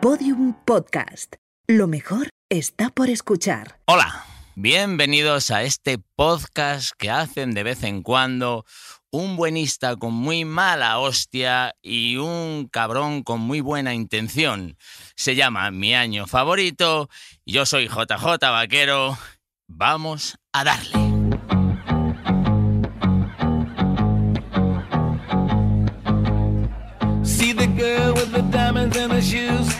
Podium Podcast. Lo mejor está por escuchar. Hola, bienvenidos a este podcast que hacen de vez en cuando un buenista con muy mala hostia y un cabrón con muy buena intención. Se llama Mi Año Favorito. Yo soy JJ Vaquero. Vamos a darle. See the girl with the diamonds in her shoes.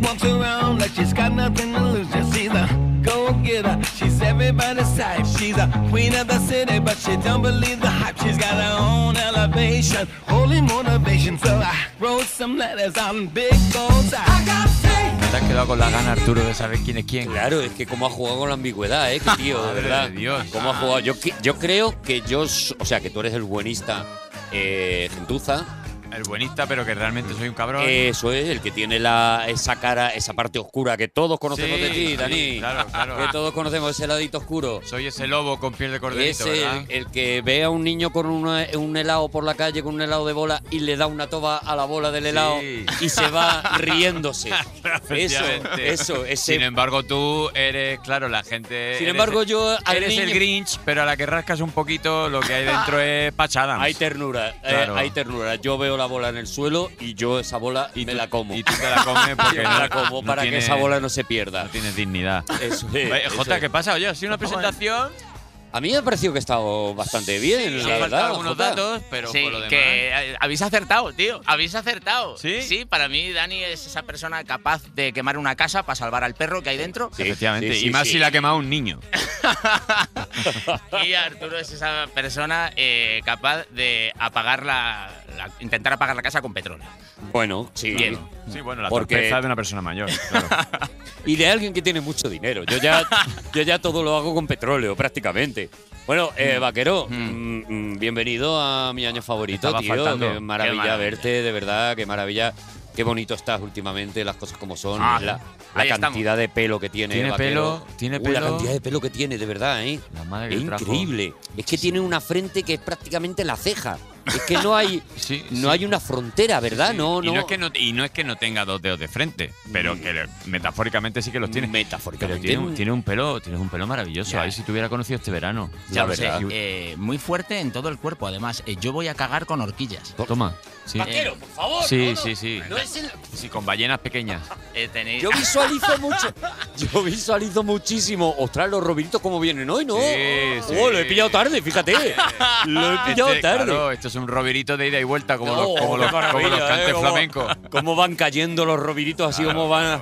She walks around like she's got nothing to lose. Just see the go getter. She's everybody's type. She's a queen of the city, but she don't believe the hype. She's got her own elevation, holy motivation. So I wrote some letters on big goals. I got faith. Te has quedado con la gana, Arturo, de saber quién es quién. Claro, es que cómo ha jugado con la ambigüedad, ¿eh? Qué tío, de verdad. de Dios. ¿Cómo ha jugado? Yo, yo creo que yo, o sea, que tú eres el buenista eh, gentuza. El buenista, pero que realmente soy un cabrón. Eso es, el que tiene la, esa cara, esa parte oscura que todos conocemos Sí, de ti, sí, Dani. claro, claro. Que todos conocemos ese ladito oscuro. Soy ese lobo con piel de Es corderito, ¿verdad? el, el que ve a un niño con una- un helado por la calle, con un helado de bola, y le da una toba a la bola del helado Sí. y se va riéndose. eso, eso, ese. Sin embargo, tú eres, claro, la gente. Sin eres- embargo, yo al Eres el Grinch, pero a la que rascas un poquito, lo que hay dentro es pachada. Hay ternura, eh, hay ternura. Yo veo la bola en el suelo y yo esa bola Y me tú- la como. Y tú te la comes porque no, la como no para tiene- que esa bola no se pierda. no tienes dignidad. Eso es, Oye, eso Jota, es. ¿qué pasa? Oye, ha sido una presentación. A mí me ha parecido que ha estado bastante bien, han la faltado verdad. algunos Jota. datos, pero Sí, por lo demás. que eh, habéis acertado, tío. Habéis acertado. ¿Sí? Sí, para mí Dani es esa persona capaz de quemar una casa para salvar al perro que hay dentro. Sí, Efectivamente. sí, y sí, más sí. si la ha quemado un niño. Y Arturo es esa persona eh, capaz de apagar la, la- intentar apagar la casa con petróleo. Bueno, sí. Bien. Sí, bueno, la Porque- torpeza de una persona mayor. claro. Y de alguien que tiene mucho dinero. Yo ya, yo ya todo lo hago con petróleo, prácticamente. Bueno, eh, Vaquero, mm, mm, bienvenido a mi año favorito, Estaba tío. faltando. Qué maravilla, Qué maravilla. verte, de verdad, qué maravilla. Qué bonito estás últimamente, las cosas como son, Ah, la, la cantidad de pelo que tiene. Tiene Vaquero. pelo, tiene Uy, la pelo. cantidad de pelo que tiene, de verdad, ¿eh? La madre que Es trajo. increíble. Es que tiene una frente que es prácticamente la ceja. Es que no hay, Sí, no sí. hay una frontera, ¿verdad? Sí, No, y, no. no es que no, y no es que no tenga dos dedos de frente, pero que le- metafóricamente sí que los tiene. Pero Metafóricamente. tiene un, tiene un pelo, tienes un pelo maravilloso. Ya. Ahí si te hubiera conocido este verano. Ya La lo sé, eh, muy fuerte en todo el cuerpo. Además, eh, yo voy a cagar con horquillas. Toma. Sí, Vaquero, por favor. Sí, no, no. sí, sí. No es el- Sí, con ballenas pequeñas. Eh, tenéis- Yo visualizo mucho. Yo visualizo muchísimo. Ostras, los robiritos cómo vienen hoy, ¿no? Sí, sí. Oh, lo he pillado tarde, fíjate. Lo he pillado Este, tarde. claro, esto es un robirito de ida y vuelta, como, Oh, los, como, los, como los cantes ¿eh? Cómo- flamencos. Cómo van cayendo los robiritos, así como van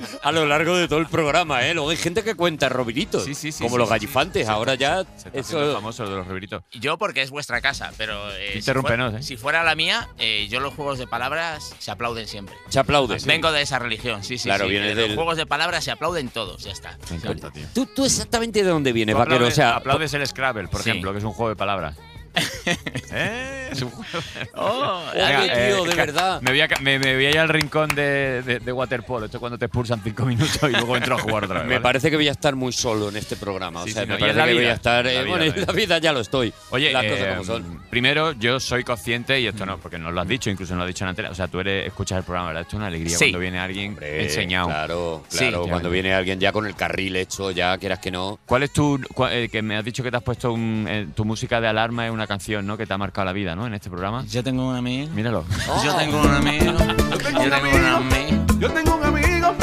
a lo largo de todo el programa, ¿eh? Luego hay gente que cuenta robiritos. Sí, sí, sí, Como sí, los gallifantes. sí. Ahora ya. Se Eso. famoso lo de los robiritos. Yo porque es vuestra casa, pero eh, si, Interrúmpenos, fuera, ¿eh? si fuera la mía, eh, yo los juegos de palabras se aplauden siempre. Se aplaude. Vengo de esa religión, sí, sí. Claro, sí. viene Eh, del- Los juegos de palabras se aplauden todos, ya está. Me encanta, tío. ¿Tú, tú exactamente de dónde vienes, vaquero? O aplaudes, sea, aplaudes el Scrabble, por Sí. ejemplo, que es un juego de palabras. ¿Eh? Oh, eh, tío, de ca- verdad. Me voy, a, me, me voy a ir al rincón de, de, de waterpolo. Esto es cuando te expulsan cinco minutos y luego entro a jugar otra vez. Me parece que voy a estar muy solo en este programa. Sí, o sea, sí, me no, parece que voy a estar. La eh, vida bueno, en también. la vida ya lo estoy. Oye, las cosas eh, como son. primero yo soy consciente, y esto no, porque nos lo has dicho, incluso nos lo has dicho en antena. O sea, tú eres, escuchas el programa, ¿verdad? Esto es una alegría Sí. cuando viene alguien Hombre, enseñado. Claro, claro. cuando viene alguien ya con el carril hecho, ya quieras que no. ¿Cuál es tu. eh, que me has dicho que te has puesto un- eh, tu música de alarma, es una canción, ¿no? Que te ha marcado la vida, ¿no? En este programa. Yo tengo un amigo. Míralo. Yo tengo un amigo. Yo tengo un amigo. Yo tengo un amigo,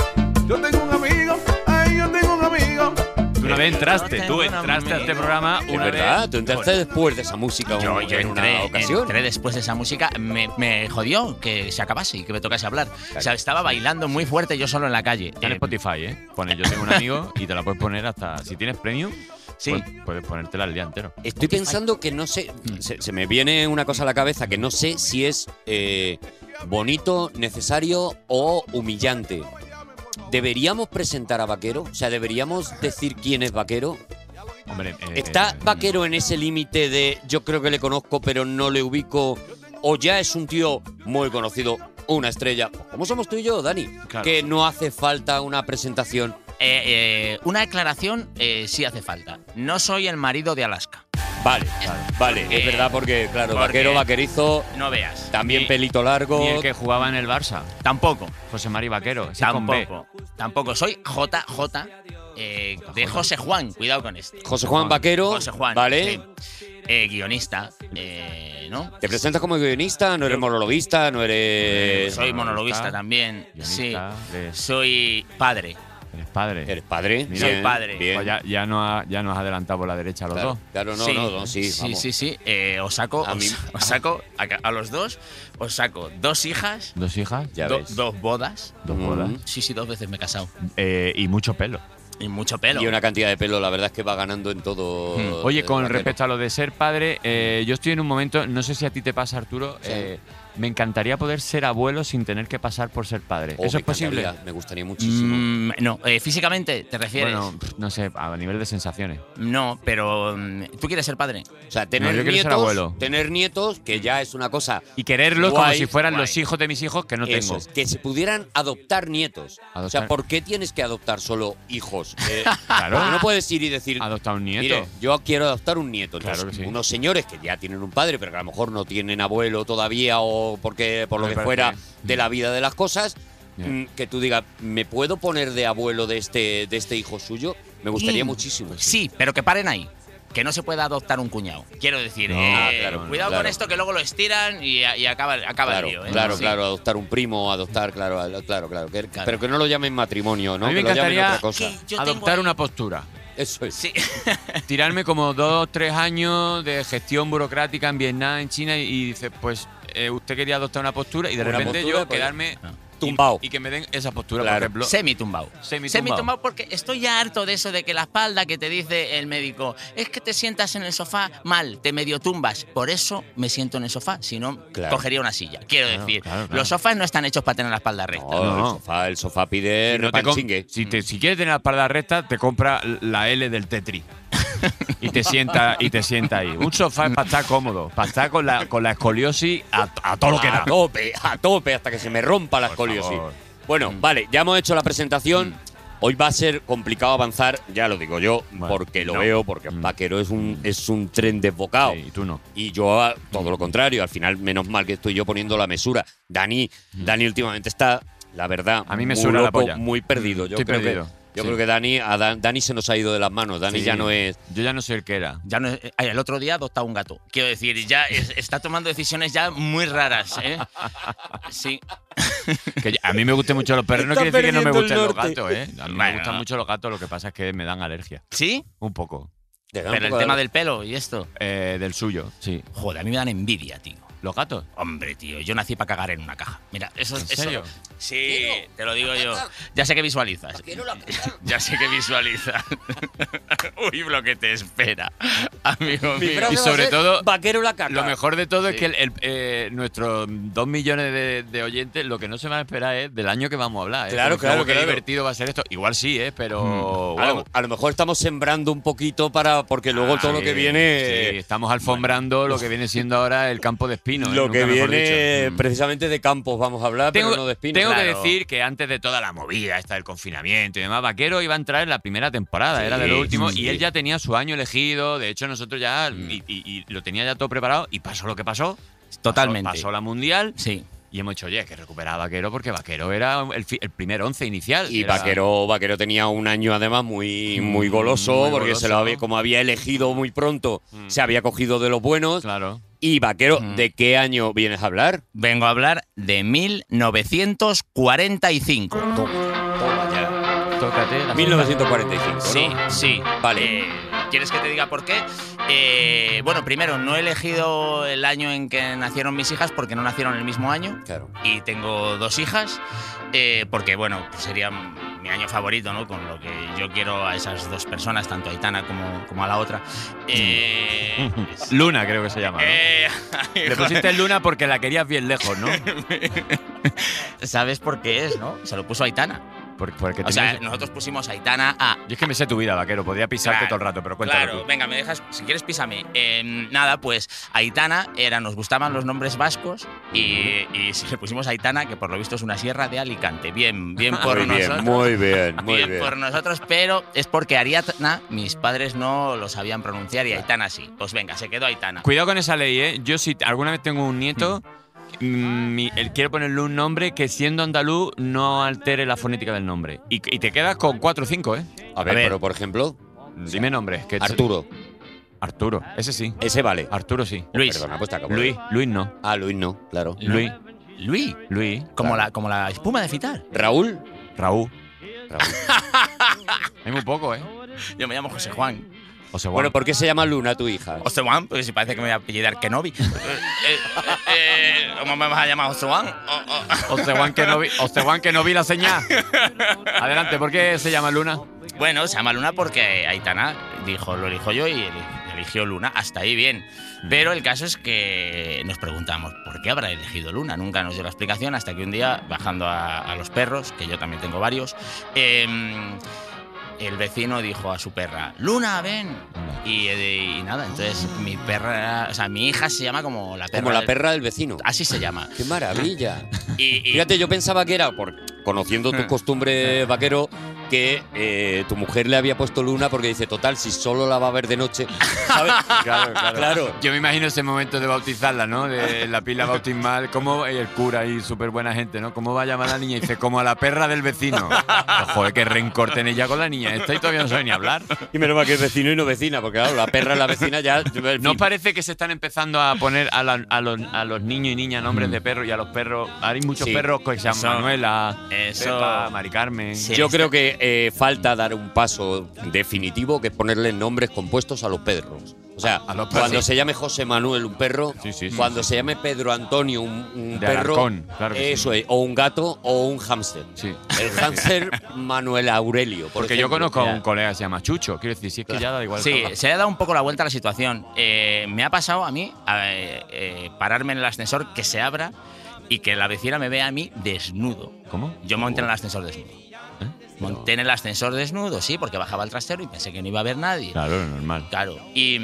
yo tengo un amigo, ay, yo tengo un amigo. Tú una vez entraste, tú entraste a este programa Es una verdad, vez. tú entraste después de esa música Yo, yo en entré, una ocasión. entré después de esa música, me, me jodió que se acabase y que me tocase hablar. O sea, estaba bailando muy fuerte yo solo en la calle. Está en Eh, Spotify, ¿eh? Pone yo tengo un amigo y te la puedes poner hasta. Si tienes premium, Sí. pues puedes ponértela el día entero. Estoy pensando que no sé, se, se me viene una cosa a la cabeza que no sé si es eh, bonito, necesario o humillante. ¿Deberíamos presentar a Vaquero? O sea, ¿deberíamos decir quién es Vaquero? Hombre, eh, ¿Está eh, Vaquero en ese límite de yo creo que le conozco pero no le ubico? ¿O ya es un tío muy conocido, una estrella? ¿Cómo somos tú y yo, Dani? Claro. Que no hace falta una presentación. Eh, eh, una aclaración eh, sí hace falta. No soy el marido de Alaska. Vale, vale, Porque- es verdad porque, claro, porque- vaquero, vaquerizo, No veas. también Ni- pelito largo. Ni el que jugaba en el Barça, Tampoco. José Mari Vaquero. Tampoco. Tampoco. Soy JJ eh, de José Juan. Cuidado con esto. José Juan Vaquero, José Juan. ¿vale? sí. Eh, guionista. eh, ¿No? ¿Te presentas como guionista? ¿No eres monologuista? ¿No eres...? Soy monologuista también. Guionista, sí. Soy padre. Eres padre. ¿Eres padre? Mira, Bien, padre. Bien. Pues ya, ya, nos ha- ya nos has adelantado por la derecha los Claro, dos. claro, no, sí, no, no, sí, sí, vamos. sí, sí. Eh, os saco, A os, mí- os saco a, a los dos, os saco dos hijas, Dos hijas, Ya do- ves. dos bodas. dos Mm. bodas Sí, sí, dos veces me he casado. eh, y mucho pelo. Y mucho pelo. Y una cantidad de pelo, la verdad es que va ganando en todo. Hmm. Oye, con respecto a lo de ser padre, eh, yo estoy en un momento, no sé si a ti te pasa, Arturo, Sí. Me encantaría poder ser abuelo sin tener que pasar por ser padre. Oh, ¿Eso es posible? Me gustaría muchísimo. Mm, no, eh, físicamente te refieres. Bueno, no sé, a nivel de sensaciones. no, pero mm, tú quieres ser padre. o sea, tener yo quiero ser nietos. abuelo. Tener nietos, que ya es una cosa. Y quererlos como si fueran guay. los hijos de mis hijos que no Eso tengo. que se pudieran adoptar nietos. O sea, ¿por qué tienes que adoptar solo hijos? Eh, Claro. ¿por qué no puedes ir y decir, Adoptar un nieto. Mire, yo quiero adoptar un nieto. Claro que sí. unos señores que ya tienen un padre, pero que a lo mejor no tienen abuelo todavía o porque por lo Me que parece fuera de la vida de las cosas, mm, que tú digas, ¿me puedo poner de abuelo de este, de este hijo suyo? Me gustaría Mm, muchísimo. Sí, pero que paren ahí. Que no se pueda adoptar un cuñado. Quiero decir, No, eh, claro, cuidado claro. con esto que luego lo estiran y, y acaba, acaba Claro, el lío. ¿eh? claro, Sí. claro, adoptar un primo, adoptar, claro, claro, claro, que- Claro. pero que no lo llamen matrimonio, ¿no? A mí me que lo llamen otra cosa. Adoptar ahí- una postura. Eso es. Sí. Tirarme como dos, tres años de gestión burocrática en Vietnam, en China, y, y dice, pues eh, usted quería adoptar una postura y de Una repente postura, yo pues, quedarme tumbao. Y, que me den esa postura, Claro. por ejemplo. Semi-tumbao. Semi-tumbao. Semi-tumbao porque estoy ya harto de eso de que la espalda que te dice el médico es que te sientas en el sofá mal, te medio tumbas. Por eso me siento en el sofá, si no, Claro. cogería una silla. Quiero Claro, decir, claro, claro. los sofás no están hechos para tener la espalda recta. No, No. El, sofá, el sofá pide Si, no te si, te- si quieres tener la espalda recta, te compra la L del Tetri. y te sienta y te sienta ahí. Un sofá es para estar cómodo, para estar con la, con la escoliosis a, a todo lo que a da. tope, a tope, hasta que se me rompa la Por Bueno, vale, ya hemos hecho la presentación. Hoy va a ser complicado avanzar, ya lo digo yo, Bueno, porque lo no. veo, porque Mm. Vaquero es un, es un tren desbocado. Sí, y tú no. Y yo, ah, todo lo contrario, al final, menos mal que estoy yo poniendo la mesura. Dani, Dani últimamente está, la verdad, Mm. A mí me muy suena la polla. muy perdido. Yo Estoy creo perdido, que, yo sí. creo que Dani, a Dan- Dani se nos ha ido de las manos. Dani Sí. ya no es. Yo ya no sé el que era. Ya no, es- ay, el otro día ha adoptado un gato. Quiero decir, ya es- está tomando decisiones ya muy raras. ¿eh? Sí. Que a mí me gustan mucho los perros, no quiere decir que no me gusten los gatos, ¿eh? A mí me gustan mucho los gatos, lo que pasa es que me dan alergia. ¿Sí? Un poco. Pero el tema del pelo y esto. Eh, del suyo, sí. Joder, a mí me dan envidia, tío. ¿Los gatos? Hombre, tío, yo nací para cagar en una caja. Mira, eso ¿En eso- serio? Sí, te lo digo yo. Ya sé que visualizas. Ya sé que visualizas. Uy, lo que te espera, amigo Mi mío. Y sobre todo, Vaquero la caca. Lo mejor de todo es que el- el, eh, nuestros dos millones de, de oyentes lo que no se van a esperar es del año que vamos a hablar. ¿eh? Claro, Como- claro, Qué claro. divertido va a ser esto. Igual sí, ¿eh? Pero. A lo, wow. a lo mejor estamos sembrando un poquito para. Porque luego todo lo que viene. sí, estamos alfombrando lo que viene siendo ahora el campo de espino. ¿eh? Lo que viene. Mm. precisamente de campos vamos a hablar, Tengo, pero no de espinos. tengo que decir que antes de toda la movida esta del confinamiento y demás, Vaquero iba a entrar en la primera temporada, Sí, era de lo último, sí. y él ya tenía su año elegido, de hecho nosotros ya, Mm. y, y- y lo tenía ya todo preparado, y pasó lo que pasó. Totalmente. Pasó, pasó la mundial, Sí. y hemos dicho, oye, que recuperar a Vaquero, porque Vaquero era el, primer once inicial. Y era- Vaquero, Vaquero tenía un año además muy, muy Mm, goloso, muy porque se lo goloso. había, como había elegido muy pronto, Mm. se había cogido de los buenos. Claro. Y Vaquero, Mm. ¿de qué año vienes a hablar? Vengo a hablar de 1945. Toma ya. Tócate. la 1945. ¿no? Sí, sí. Vale. Eh, ¿Quieres que te diga por qué? Eh, bueno, primero, no he elegido el año en que nacieron mis hijas porque no nacieron el mismo año. Claro. Y tengo dos hijas, eh, porque, bueno, pues sería mi año favorito, ¿no? Con lo que yo quiero a esas dos personas, tanto a Aitana como, como a la otra. Eh, Luna, creo que se llama. ¿no? Le pusiste Luna porque la querías bien lejos, ¿no? ¿Sabes por qué es, no? Se lo puso Aitana. Porque O sea, nosotros pusimos Aitana a. Yo es que me sé tu vida, vaquero. Podría pisarte Claro, todo el rato, pero cuéntalo Claro, tú. venga, me dejas. Si quieres, písame. Eh, nada, pues Aitana era, nos gustaban los nombres vascos y, y si le pusimos Aitana, que por lo visto es una sierra de Alicante. Bien, bien por muy bien, nosotros. muy bien, muy bien, bien. por nosotros, pero es porque Ariadna, mis padres no lo sabían pronunciar y Aitana sí. Pues venga, se quedó Aitana. Cuidado con esa ley, ¿eh? Yo si alguna vez tengo un nieto, mm, mi- el- quiero ponerle un nombre que siendo andaluz no altere la fonética del nombre. Y, y te quedas con cuatro o cinco, ¿eh? A ver, ver. pero por ejemplo, Dime nombres. Que Arturo. Arturo, ese sí. Ese vale. Arturo sí. Luis. Perdona, pues te acabo de- Luis, Luis no. Ah, Luis no, claro. Luis, Luis, Luis, como, Claro. la, como la espuma de fitar. Raúl. Raúl. Raúl. Hay muy poco, ¿eh? Yo me llamo José Juan. Bueno, ¿por qué se llama Luna tu hija? Juan, pues si parece que me voy a apellidar Kenobi. Eh, eh, eh, ¿Cómo me vas a llamar vi, Oceguán que no vi la señal. Adelante, ¿por qué se llama Luna? Bueno, se llama Luna porque Aitana dijo, lo elijo yo y eli- eligió Luna. Hasta ahí bien. Pero el caso es que nos preguntamos, ¿por qué habrá elegido Luna? Nunca nos dio la explicación hasta que un día, bajando a, a los perros, que yo también tengo varios, em, el vecino dijo a su perra, Luna, ven. Y, y nada, entonces mi perra, o sea, mi hija se llama como la perra. Como la del- perra del vecino. Así se llama. ¡Qué maravilla! Y, y- Fíjate, yo pensaba que era, por conociendo tus costumbres, vaquero, que eh, tu mujer le había puesto luna porque dice, total, si solo la va a ver de noche. ¿sabes? Claro, claro. Claro. Yo me imagino ese momento de bautizarla, ¿no? De la pila bautismal. Como el cura ahí, súper buena gente, ¿no? ¿Cómo va a llamar a la niña? Y dice, como a la perra del vecino. Joder, que rencor tenéis ya con la niña. Esta y todavía no sabe ni hablar. Y menos mal que es vecino y no vecina, porque claro, la perra y la vecina ya. ¿No os parece que se están empezando a poner a, la- a los, a los niños y niñas nombres de perros y a los perros? Hay muchos Sí. perros que se llaman Manuela, eso- Pepa, Mari Carmen. Sí. Yo creo que eh, falta dar un paso definitivo, que es ponerle nombres compuestos a los perros. O sea, A los perros. cuando se llame José Manuel un perro, Sí, sí, sí, cuando se llame Pedro Antonio un, un De perro, Alarcón, claro que sí. eso es, o un gato o un hámster. Sí. El hámster Manuel Aurelio. por Porque yo conozco a un colega que se llama Chucho. Quiero decir, si es que ya da igual. Sí, se le ha dado un poco la vuelta a la situación. Eh, me ha pasado a mí eh, eh, pararme en el ascensor, que se abra y que la vecina me vea a mí desnudo. ¿Cómo? Yo monté en el ascensor desnudo. Monté en el ascensor desnudo, sí, porque bajaba el trastero y pensé que no iba a haber nadie. Claro, normal. Claro, y,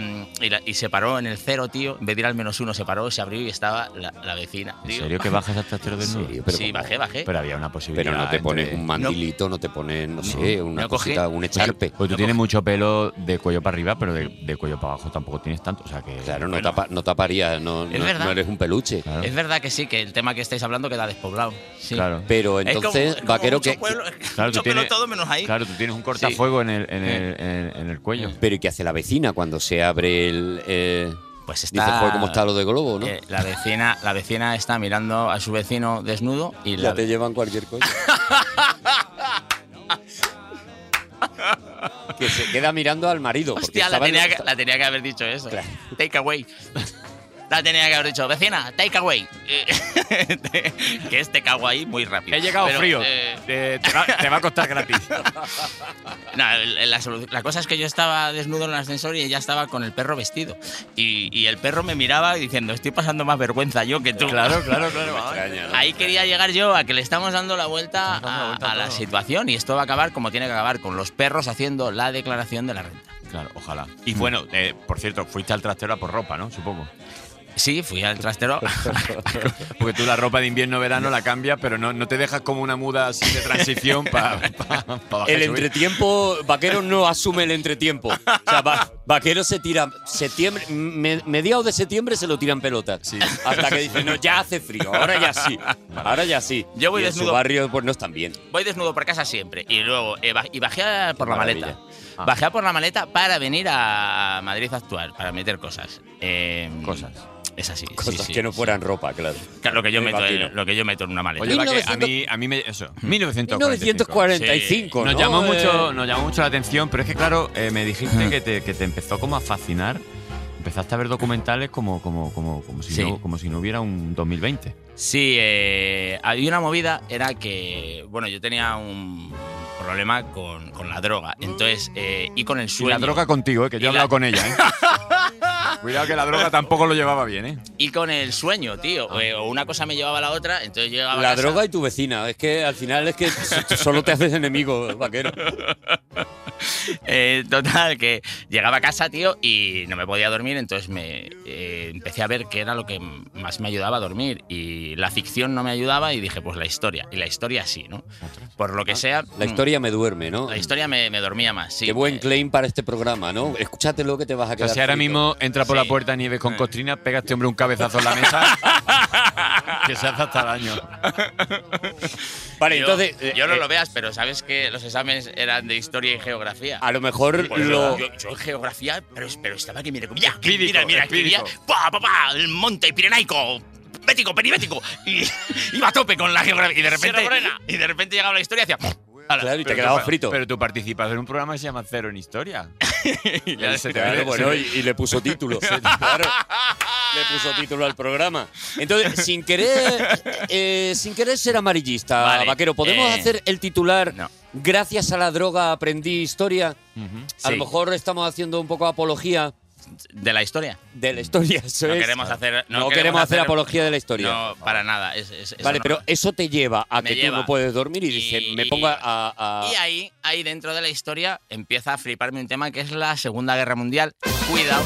y, la- y se paró en el cero, tío. En vez de ir al menos uno, se paró, se abrió y estaba la, la vecina. ¿En serio que bajas hasta trastero ¿En desnudo? Pero sí, bajé, bajé. Pero había una posibilidad. Pero no te pones entre- un mandilito, no te pones, no sé, una No cogí. cosita, un echarpe. Pues tú No tienes mucho pelo de cuello para arriba, pero de, de cuello para abajo tampoco tienes tanto. O sea que. Claro, no, Bueno. tapa- no taparías, no, Es no- verdad. no eres un peluche. Claro. Es verdad que sí, que el tema que estáis hablando queda despoblado. Sí. Claro. Pero entonces, es como vaquero, que, pueblo, Claro, tú pelo tienes- todo menos ahí. Claro, tú tienes un cortafuego en, el, en, el, en, en el cuello. pero ¿y qué hace la vecina cuando se abre el. eh, Pues dice, está. joder, ¿cómo está lo de Globo, no? Eh, la vecina, la vecina está mirando a su vecino desnudo y la, ya te llevan cualquier cosa. que se queda mirando al marido. Hostia, la tenía, que, la tenía que haber dicho eso. Claro. Take away. La tenía que haber dicho, vecina, take away. que es cago ahí muy rápido. He llegado Pero, frío. eh, Eh, te, va, te va a costar gratis. no, la, cosa es que yo estaba desnudo en el ascensor y ella estaba con el perro vestido. Y, y el perro me miraba diciendo, estoy pasando más vergüenza yo que tú. claro, claro, claro. extraña, ¿no? Ahí quería llegar yo a que le estamos dando la vuelta la a, vuelta a a la situación y esto va a acabar como tiene que acabar, con los perros haciendo la declaración de la renta. Claro, ojalá. Y bueno, eh, por cierto, fuiste al trastero a por ropa, ¿no? Supongo. Sí, fui al trastero. Porque tú la ropa de invierno-verano la cambias, pero no, no te dejas como una muda así de transición para El entretiempo, Vaquero no asume el entretiempo. O sea, Va- Vaquero se tira septiembre, me- mediados de septiembre se lo tiran pelotas. Sí. Hasta que dice, no, ya hace frío, ahora ya sí. Ahora ya sí. Yo voy y en su desnudo. barrio pues no están bien. Voy desnudo por casa siempre. Y luego eh, y bajé por la maravilla. maleta. Ah. Bajé a por la maleta para venir a Madrid a actuar, para meter cosas. Eh, Cosas. Es así. sí, Cosas sí. que no fueran ropa, claro. Claro, lo que yo Me meto, en, lo que yo meto en una maleta. Oye, va que a 1900 mí, a mí me. Eso, 1945. 1945, Nos ¿no? llamó, mucho, Eh, nos llamó mucho la atención, pero es que, claro, eh, me dijiste que te, que te empezó como a fascinar. Empezaste a ver documentales como, como, como, como, si, Sí. no, como si no hubiera un 2020. Sí, eh, había una movida, era que, bueno, yo tenía un problema con, con la droga, entonces, eh, y con el Y sueño. la droga contigo, eh, que yo he Y la- hablado con ella. ¿eh? Cuidado que la droga tampoco lo llevaba bien, ¿eh? Y con el sueño, tío. Eh, O una cosa me llevaba a la otra, entonces llegaba a La casa- droga y tu vecina. Es que al final es que solo te haces enemigo, vaquero. Eh, total, que llegaba a casa, tío, y no me podía dormir, entonces me eh, empecé a ver qué era lo que más me ayudaba a dormir. Y la ficción no me ayudaba y dije, pues la historia. Y la historia sí, ¿no? Por lo que sea. La mm, historia me duerme, ¿no? La historia me, me dormía más, sí. Qué buen Eh, claim para este programa, ¿no? Escúchatelo que te vas a O quedar. sea, si ahora frito. mismo entra por Sí. la puerta Nieves con costrina, pega a este hombre un cabezazo en la mesa que se hace hasta daño. Vale, yo, entonces. eh, yo no eh, lo veas, pero sabes que los exámenes eran de historia y geografía. A lo mejor Pues lo. yo, yo en geografía, pero, pero estaba que mira, mira, Espíritu, mira, mira, espíritu. pa, pa, pa, el monte pirenaico, bético, peribético, y iba a tope con la geografía, y de repente, y de repente llegaba la historia y hacía, Claro, y te quedabas frito. Pero tú participas en un programa que se llama Cero en Historia. y ya se te Claro, ve. bueno, y, y le puso título. claro, le puso título al programa. Entonces, sin querer, eh, sin querer ser amarillista, Vale, vaquero, ¿podemos eh, hacer el titular? no. Gracias a la droga aprendí historia. A Sí. lo mejor estamos haciendo un poco apología de la historia. de la historia. eso No es. queremos hacer, No, queremos hacer apología de la historia. No, para nada. es- es- eso Vale, no. pero eso te lleva a Me que tú no puedes dormir y, dices, me pongo a, a- Y ahí, ahí dentro de la historia empieza a fliparme un tema que es la Segunda Guerra Mundial. Cuidado.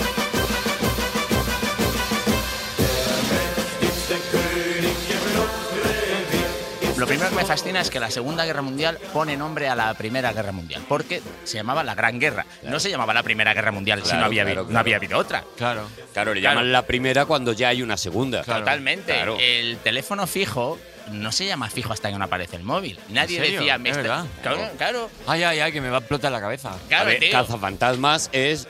Lo primero que me fascina es que la Segunda Guerra Mundial pone nombre a la Primera Guerra Mundial, porque se llamaba la Gran Guerra. No se llamaba la Primera Guerra Mundial si Claro, no había, claro, no claro. había habido otra. Claro. Claro, le Claro. llaman la primera cuando ya hay una segunda. Totalmente. Claro. El teléfono fijo no se llama fijo hasta que no aparece el móvil. Nadie decía, ¿Es me está-? Claro, claro. Ay, ay, ay, que me va a explotar la cabeza. claro, a ver, tío. cazafantasmas es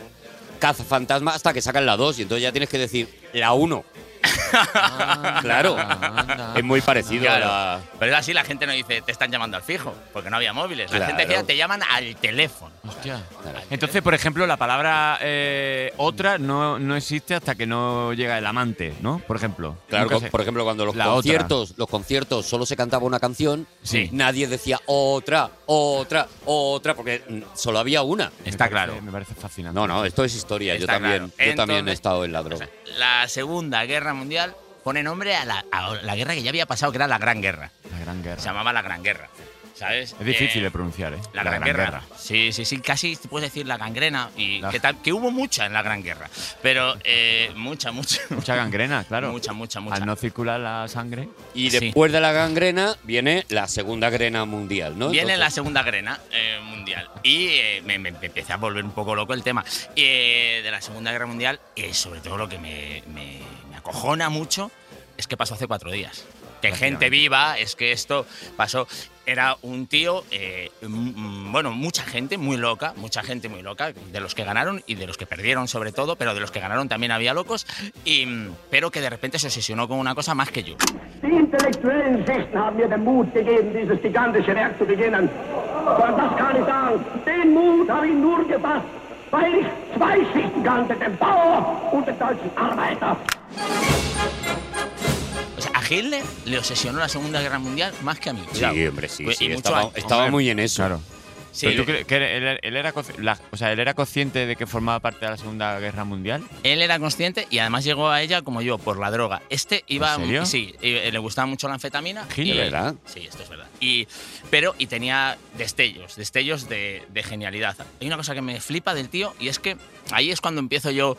cazafantasma hasta que sacan la 2 y entonces ya tienes que decir la 1. Claro. Anda. Es muy parecido Claro. a la... Pero es así, la gente no dice, te están llamando al fijo, porque no había móviles. La Claro. gente decía, te llaman al teléfono. Hostia. Entonces, por ejemplo, la palabra eh, otra no, no existe hasta que no llega el amante, ¿no? Por ejemplo. Claro, Nunca co- se- por ejemplo, cuando los La conciertos, los conciertos solo se cantaba una canción, Sí. nadie decía otra, otra, otra, porque solo había una. me Está parece- claro. Me parece fascinante. No, no, esto es historia. yo también, claro. yo también he estado en la O droga. sea, la Segunda Guerra Mundial pone nombre a la, a la guerra que ya había pasado, que era la Gran Guerra. La Gran Guerra. Se llamaba la Gran Guerra. ¿Sabes? Es difícil Eh, de pronunciar, ¿eh? La, Gran, Guerra. Sí, sí, sí, casi te puedes decir la gangrena. Y La- que, tal- que hubo mucha en la Gran Guerra. Pero eh, mucha, mucha. Mucha gangrena, claro. Mucha, mucha, mucha. Al no circular la sangre. Y Sí. después de la gangrena viene la segunda grena mundial, ¿no? Viene la Entonces- segunda grena eh, mundial y eh, me, me empecé a volver un poco loco el tema Eh, de la segunda guerra mundial y sobre todo lo que me, me- me acojona mucho es que pasó hace cuatro días. Que gente viva, es que esto pasó. Era un tío, eh, bueno, mucha gente muy loca, mucha gente muy loca, de los que ganaron y de los que perdieron sobre todo, pero de los que ganaron también había locos, y, pero que de repente se obsesionó con una cosa más que yo. Die intellektuellen Schichten haben mir den Mut gegeben, dieses gigantische Werk zu beginnen. Und das kann ich sagen. Den Mut habe ich nur gefasst, weil ich zwei Schichten kannte, den Bauer und den deutschen Arbeiter. Hitler le obsesionó la Segunda Guerra Mundial más que a mí. Sí, Cuidado. hombre, sí, Pues, sí, estaba, a- estaba hombre, muy en eso. Claro. sí, ¿Pero tú crees que él, él era, consci- la- o sea, él era consciente de que formaba parte de la Segunda Guerra Mundial? Él era consciente y además llegó a ella como yo, por la droga. Este iba. ¿En serio? Sí, y- le gustaba mucho la anfetamina. ¿verdad? Sí, esto es verdad. Y, pero, y tenía destellos, destellos de, de genialidad. Hay una cosa que me flipa del tío y es que ahí es cuando empiezo yo.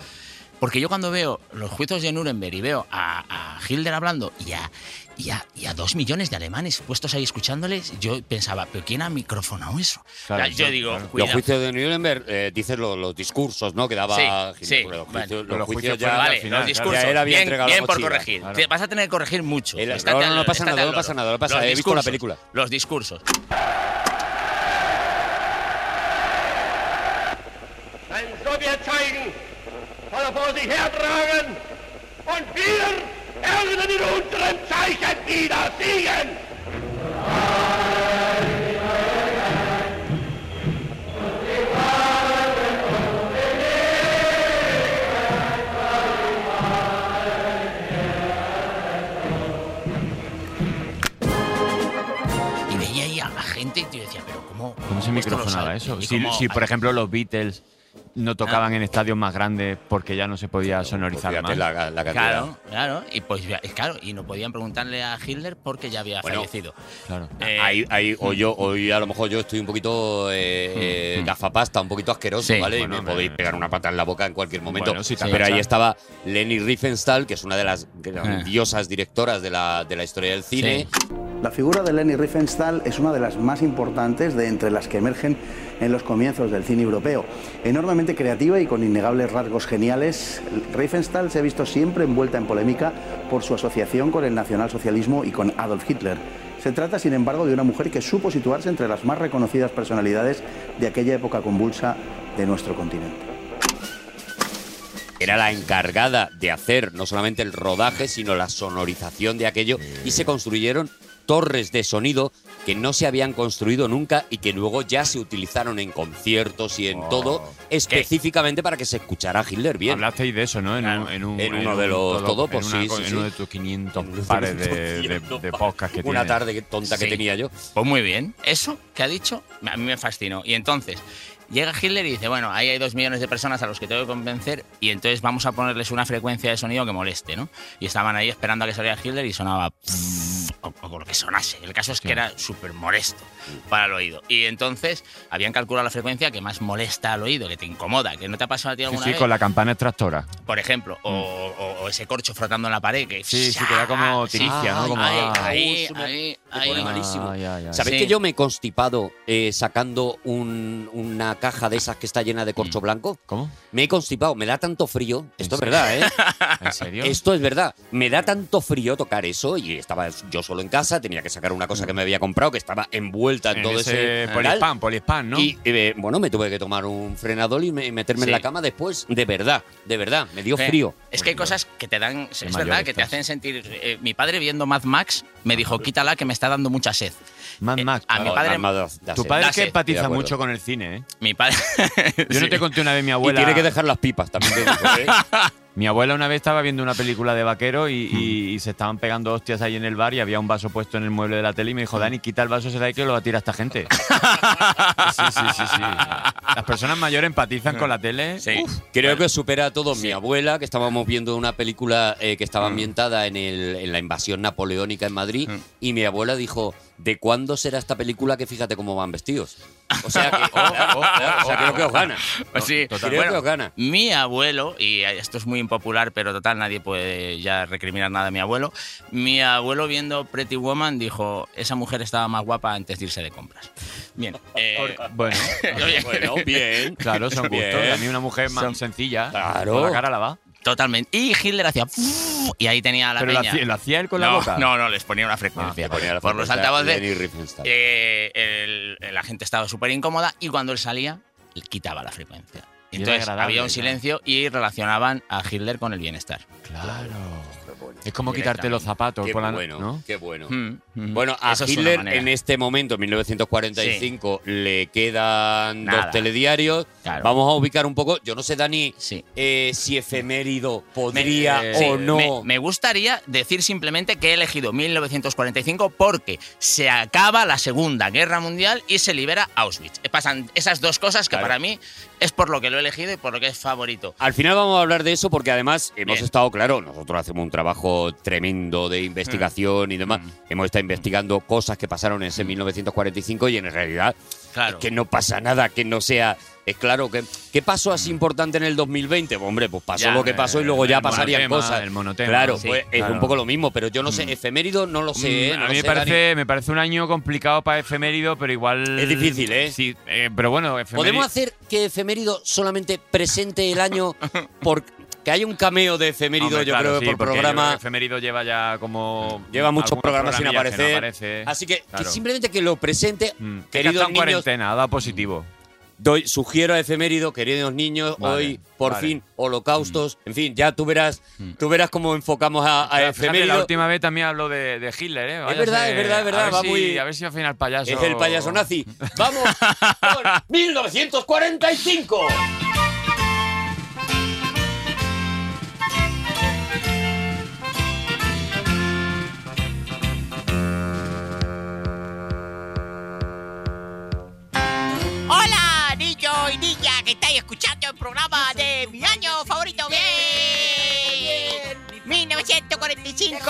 Porque yo cuando veo los juicios de Nuremberg y veo a, a Hitler hablando y a, y, a, y a dos millones de alemanes puestos ahí escuchándoles, yo pensaba, ¿pero quién ha microfonado eso? Claro, O sea, yo digo, claro. Los juicios de Nuremberg, eh, dices lo- los, discursos, ¿no? Que daba Sí, sí, los vale. juicios, Pero los los juicios ya. Vale, final, los discursos. Ya él había bien, entregado bien por corregir. vas a tener que corregir mucho. El- no, no, pasa nada, no pasa nada, no pasa Los nada, he visto la película. Los discursos. Soll er vor sich hertragen und wir werden in unserem Zeichen wieder siegen. Y veía ahí a la gente y te decía, pero ¿cómo? ¿Cómo se microfonaba eso? Si, si, por ejemplo, los Beatles no tocaban en estadios más grandes porque ya no se podía sonorizar Fíjate más. la, la. Claro, claro. Y pues claro, y no podían preguntarle a Hitler porque ya había Bueno, fallecido. Claro. Eh, Ahí, ahí, o yo, hoy a lo mejor yo estoy un poquito eh, eh, gafapasta, un poquito asqueroso, Sí, ¿vale? bueno, y me me- podéis pegar una pata en la boca en cualquier momento. Bueno, sí, te pero ahí estaba Leni Riefenstahl, que es una de las grandiosas directoras de la, de la historia del cine. La figura de Leni Riefenstahl es una de las más importantes de entre las que emergen en los comienzos del cine europeo. Enormemente creativa y con innegables rasgos geniales, Riefenstahl se ha visto siempre envuelta en polémica por su asociación con el nacionalsocialismo y con Adolf Hitler. Se trata, sin embargo, de una mujer que supo situarse entre las más reconocidas personalidades de aquella época convulsa de nuestro continente. Era la encargada de hacer no solamente el rodaje, sino la sonorización de aquello. Y se construyeron torres de sonido que no se habían construido nunca y que luego ya se utilizaron en conciertos y en todo, específicamente para que se escuchara Hitler bien. Hablasteis de eso, ¿no? En, un, en, un- En uno un de los todo- en sí, sí, uno de tus 500 En uno de pares de, de, 500 de podcast que Una tienes. tarde tonta que tenía yo. Pues muy bien. Eso que ha dicho, a mí me fascinó. Y entonces, llega Hitler y dice, bueno, ahí hay dos millones de personas a los que tengo que convencer y entonces vamos a ponerles una frecuencia de sonido que moleste, ¿no? Y estaban ahí esperando a que saliera Hitler y sonaba... O, o lo que sonase. El caso es que era súper molesto para el oído. Y entonces habían calculado la frecuencia que más molesta al oído, que te incomoda, que no te ha pasado a ti Sí, alguna sí, vez. con la campana extractora. Por ejemplo, o, o- o ese corcho frotando en la pared que... Sí, sí, queda como Sí. tiricia, ¿no? Como, ahí, ah. ahí, ahí, ahí. malísimo. Ay, ay, ay. ¿Sabéis Sí. que yo me he constipado eh, sacando un- una caja de esas que está llena de Mm. corcho blanco? ¿Cómo? Me he constipado, me da tanto frío. Esto es verdad, ¿eh? ¿En serio? Esto es verdad. Me da tanto frío tocar eso y estaba yo solo en casa, tenía que sacar una cosa que me había comprado que estaba envuelta en, En todo ese ese poliespan, poliespan, ¿no? Y eh, bueno, me tuve que tomar un frenador y me- meterme Sí. en la cama después. De verdad, de verdad, me dio Eh, frío. Es que hay cosas que te dan. Es verdad que te hacen sentir. eh, mi padre viendo Mad Max me dijo: quítala que me está dando mucha sed. Mad eh, Max. a mi padre- Tu padre da es que empatiza mucho con el cine, ¿eh? Mi padre. Yo no Sí. te conté una vez mi Y abuela. tiene que dejar las pipas también. te digo, ¿eh? Mi abuela una vez estaba viendo una película de vaquero y, y- y se estaban pegando hostias ahí en el bar y había un vaso puesto en el mueble de la tele y me dijo, Dani, quita el vaso ese de ahí que lo va a tirar esta gente. sí, sí, sí, sí. Las personas mayores empatizan con la tele. Sí. Creo que supera a todo mi abuela, que estábamos viendo una película eh, que estaba ambientada en, el, en la invasión napoleónica en Madrid, Mm. y mi abuela dijo, ¿de cuándo será esta película que fíjate cómo van vestidos? O sea, que, o sea, creo que os gana. Pues sí, Creo bueno, que os gana. Mi abuelo, y esto es muy impopular, pero total, nadie puede ya recriminar nada a mi abuelo. Mi abuelo, viendo Pretty Woman, dijo: Esa mujer estaba más guapa antes de irse de compras. Bien. eh, Bueno, Bueno, bien. claro, son Bien. gustos. A mí una mujer más Son- sencilla, Claro. con la cara lavada. Totalmente. Y Hitler hacía. Y ahí tenía la Pero peña. lo hacía él con no, la boca. No, no, les ponía una frecuencia. Ah, ponía la por los altavoces. Eh, el- la gente estaba súper incómoda y cuando él salía, quitaba la frecuencia. Entonces había un ¿no? silencio y relacionaban a Hitler con el bienestar. Claro. Es como quitarte los zapatos Qué por la bueno, ¿no? qué bueno. Mm, mm. Bueno, a Eso Hitler en este momento, en 1945, le quedan Nada. dos telediarios. Claro. Vamos a ubicar un poco. Yo no sé, Dani, Sí. eh, si efemérido podría Me- o sí, no. Me, me gustaría decir simplemente que he elegido 1945 porque se acaba la Segunda Guerra Mundial y se libera Auschwitz. Eh, Pasan esas dos cosas que Claro. para mí es por lo que lo he elegido y por lo que es favorito. Al final vamos a hablar de eso porque además hemos Bien. estado, claro, nosotros hacemos un trabajo tremendo de investigación y demás. Mm. Hemos estado investigando cosas que pasaron en ese 1945 y en realidad Claro. es que no pasa nada que no sea... Es claro que... ¿Qué pasó así importante en el 2020? Hombre, pues pasó Ya, lo que pasó y luego el ya pasarían cosas. el monotema. Claro, Sí, pues es un poco lo mismo, pero yo no sé, efemérido no lo sé. ¿eh? Mm, No a mí me sé, Dani. parece, me parece un año complicado para efemérido, pero igual. Es difícil, ¿eh? Sí, eh, pero bueno, efemérido. ¿Podemos hacer que efemérido solamente presente el año por que haya un cameo de efemérido, Hombre, yo claro, creo, sí, por programa? que efemérido lleva ya como. Lleva muchos programas sin que no aparecer. aparece. Así que, que Claro. simplemente que lo presente, Mm, que queridos estado en niños, cuarentena, dado positivo. doy, sugiero a efemérido, queridos niños, Vale, hoy por vale. Mm. fin holocaustos, en fin, ya tú verás, tú verás cómo enfocamos a, a Fíjate, la efemérido. última vez también habló de, de Hitler, ¿eh? Vaya verdad, se- es verdad, es verdad, A ver, va si, muy- a ver si al final payaso. Es el payaso nazi. Vamos con 1945. Escuchando el programa de mi año favorito. ¡Bien! 1945.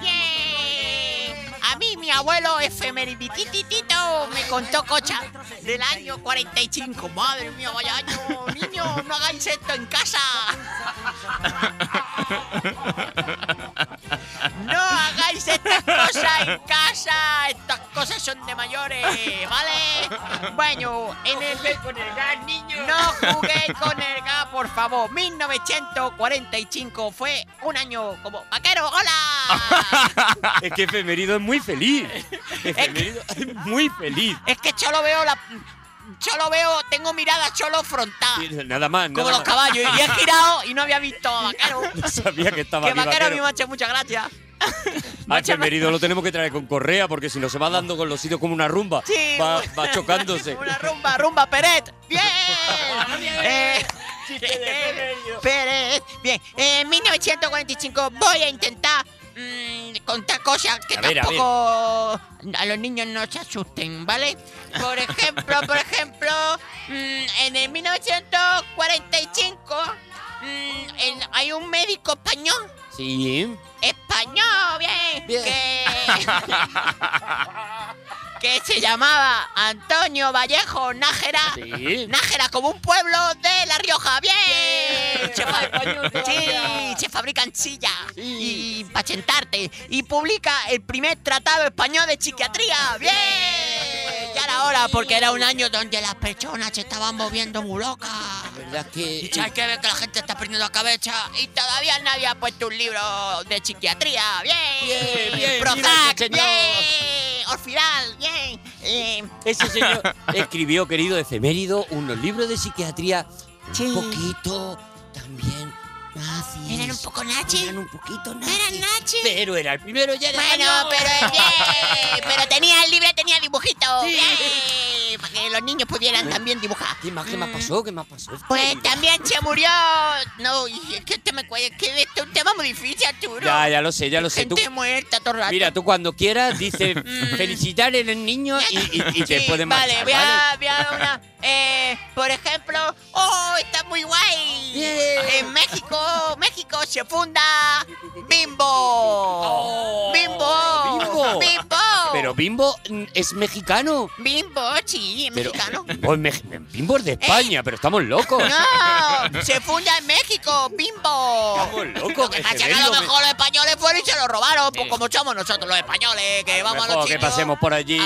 ¡Bien! A mí mi abuelo efemerititito me contó cocha del año 45. Madre mía, vaya año. Niños, no hagáis esto en casa. Hagáis estas cosas en casa. Estas cosas son de mayores, ¿vale? Bueno, en el... con el gas, niño. No jugué con el gas, por favor. 1945 fue un año como vaquero. ¡Hola! Es que Efemerido es muy feliz. Efemerido es muy feliz. Es que solo veo la. Solo veo, tengo mirada solo frontal. Nada más, nada Como los más. caballos. Y he girado y no había visto a vaquero. No sabía que estaba Que aquí vaquero vaquero. me ha hecho muchas gracias. A Efemerido lo tenemos que traer con correa porque si no se va dando con los sitios como una rumba. Sí. Va, va chocándose. Una rumba, rumba Peret. bien. Eh, Pérez. Bien. En 1945 voy a intentar mm, contar cosas que A ver, a tampoco a, los niños no se asusten, ¿vale? Por ejemplo, por ejemplo, mm, en el 1945 mm, en- hay un médico español. Sí. Español, bien. Bien. Que, que se llamaba Antonio Vallejo Nájera. Sí. Nájera como un pueblo de La Rioja, bien. Se, fa- sí, se fabrican sillas y para sentarte. Y publica el primer tratado español de psiquiatría, bien. Ya era hora porque era un año donde las personas se estaban moviendo muy locas. La verdad es Y que. hay que ver que la gente está perdiendo la cabeza y todavía nadie ha puesto un libro de psiquiatría. Bien, Bien, bien, Prozac, bien, Orfidal, bien. Eh, Ese señor escribió, querido efemérido, unos libros de psiquiatría Sí. un poquito también nazis. Eran un poco nazis. Eran un poquito nazis. Eran nazis. Pero era el primero ya de Bueno, año. pero bien, pero tenía el libro, tenía dibujitos. Bien, para que los niños pudieran también dibujar. ¿Qué más, qué más pasó? ¿Qué más pasó? Pues también se murió. No, es que te me cuelga, que esto es un tema muy difícil, Arturo. Ya, ya lo sé, ya lo sé. Tú, Gente muerta todo el rato. mira, tú cuando quieras dices felicitar al niño y, y, y te Sí, pueden Vale, marchar, voy ¿vale? a, voy a dar una. Eh, por ejemplo, ¡oh! Está muy guay. En México, México se funda Bimbo. Oh, Bimbo. Bimbo. Bimbo. Pero Bimbo es mexicano. Bimbo, sí, es Pero, mexicano. Mex- Bimbo es de España, pero estamos locos. No, se funda en México, Bimbo. Estamos locos, Lo que que pasa se es que a lo mejor los españoles fueron y se lo robaron, pues como somos nosotros los españoles, que vamos a los que chinos pasemos por allí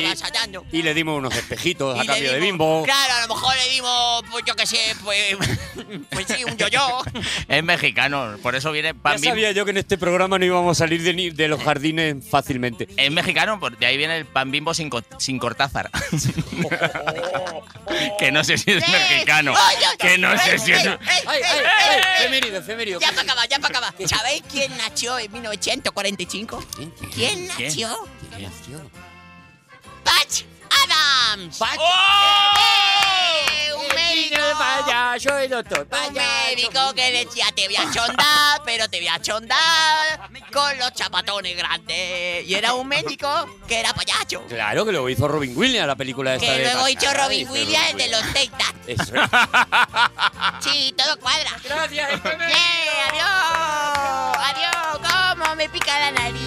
y le dimos unos espejitos a Y cambio de Bimbo. Claro, a lo mejor le dimos, pues yo qué sé, pues, pues sí, un yo-yo. Eh, Es mexicano, por eso viene Ya pan bimbo. sabía yo que en este programa no íbamos a salir de, ni- de los jardines fácilmente. Es mexicano, de ahí viene el pan bimbo sin, co- sin cortázar. que no sé si es mexicano. Que no sé si es. Efemérido, efemérido. Ya para acabar, ya para acabar. ¿Sabéis quién nació en 1945? ¿Quién nació? ¿Quién nació? Patch Adams. Patch. ¡Eh! Un médico. payaso, el doctor Un payaso. médico que decía te voy a chondar, pero te voy a chondar con los chapatones grandes. Y era un médico que era payacho. Claro que lo hizo Robin Williams, la película esta Que de luego hizo. Robin Williams Robin de los That. Eso. Sí, todo cuadra. Gracias, ¡Bien! ¡Adiós! ¡Adiós! ¿Cómo me pica la nariz?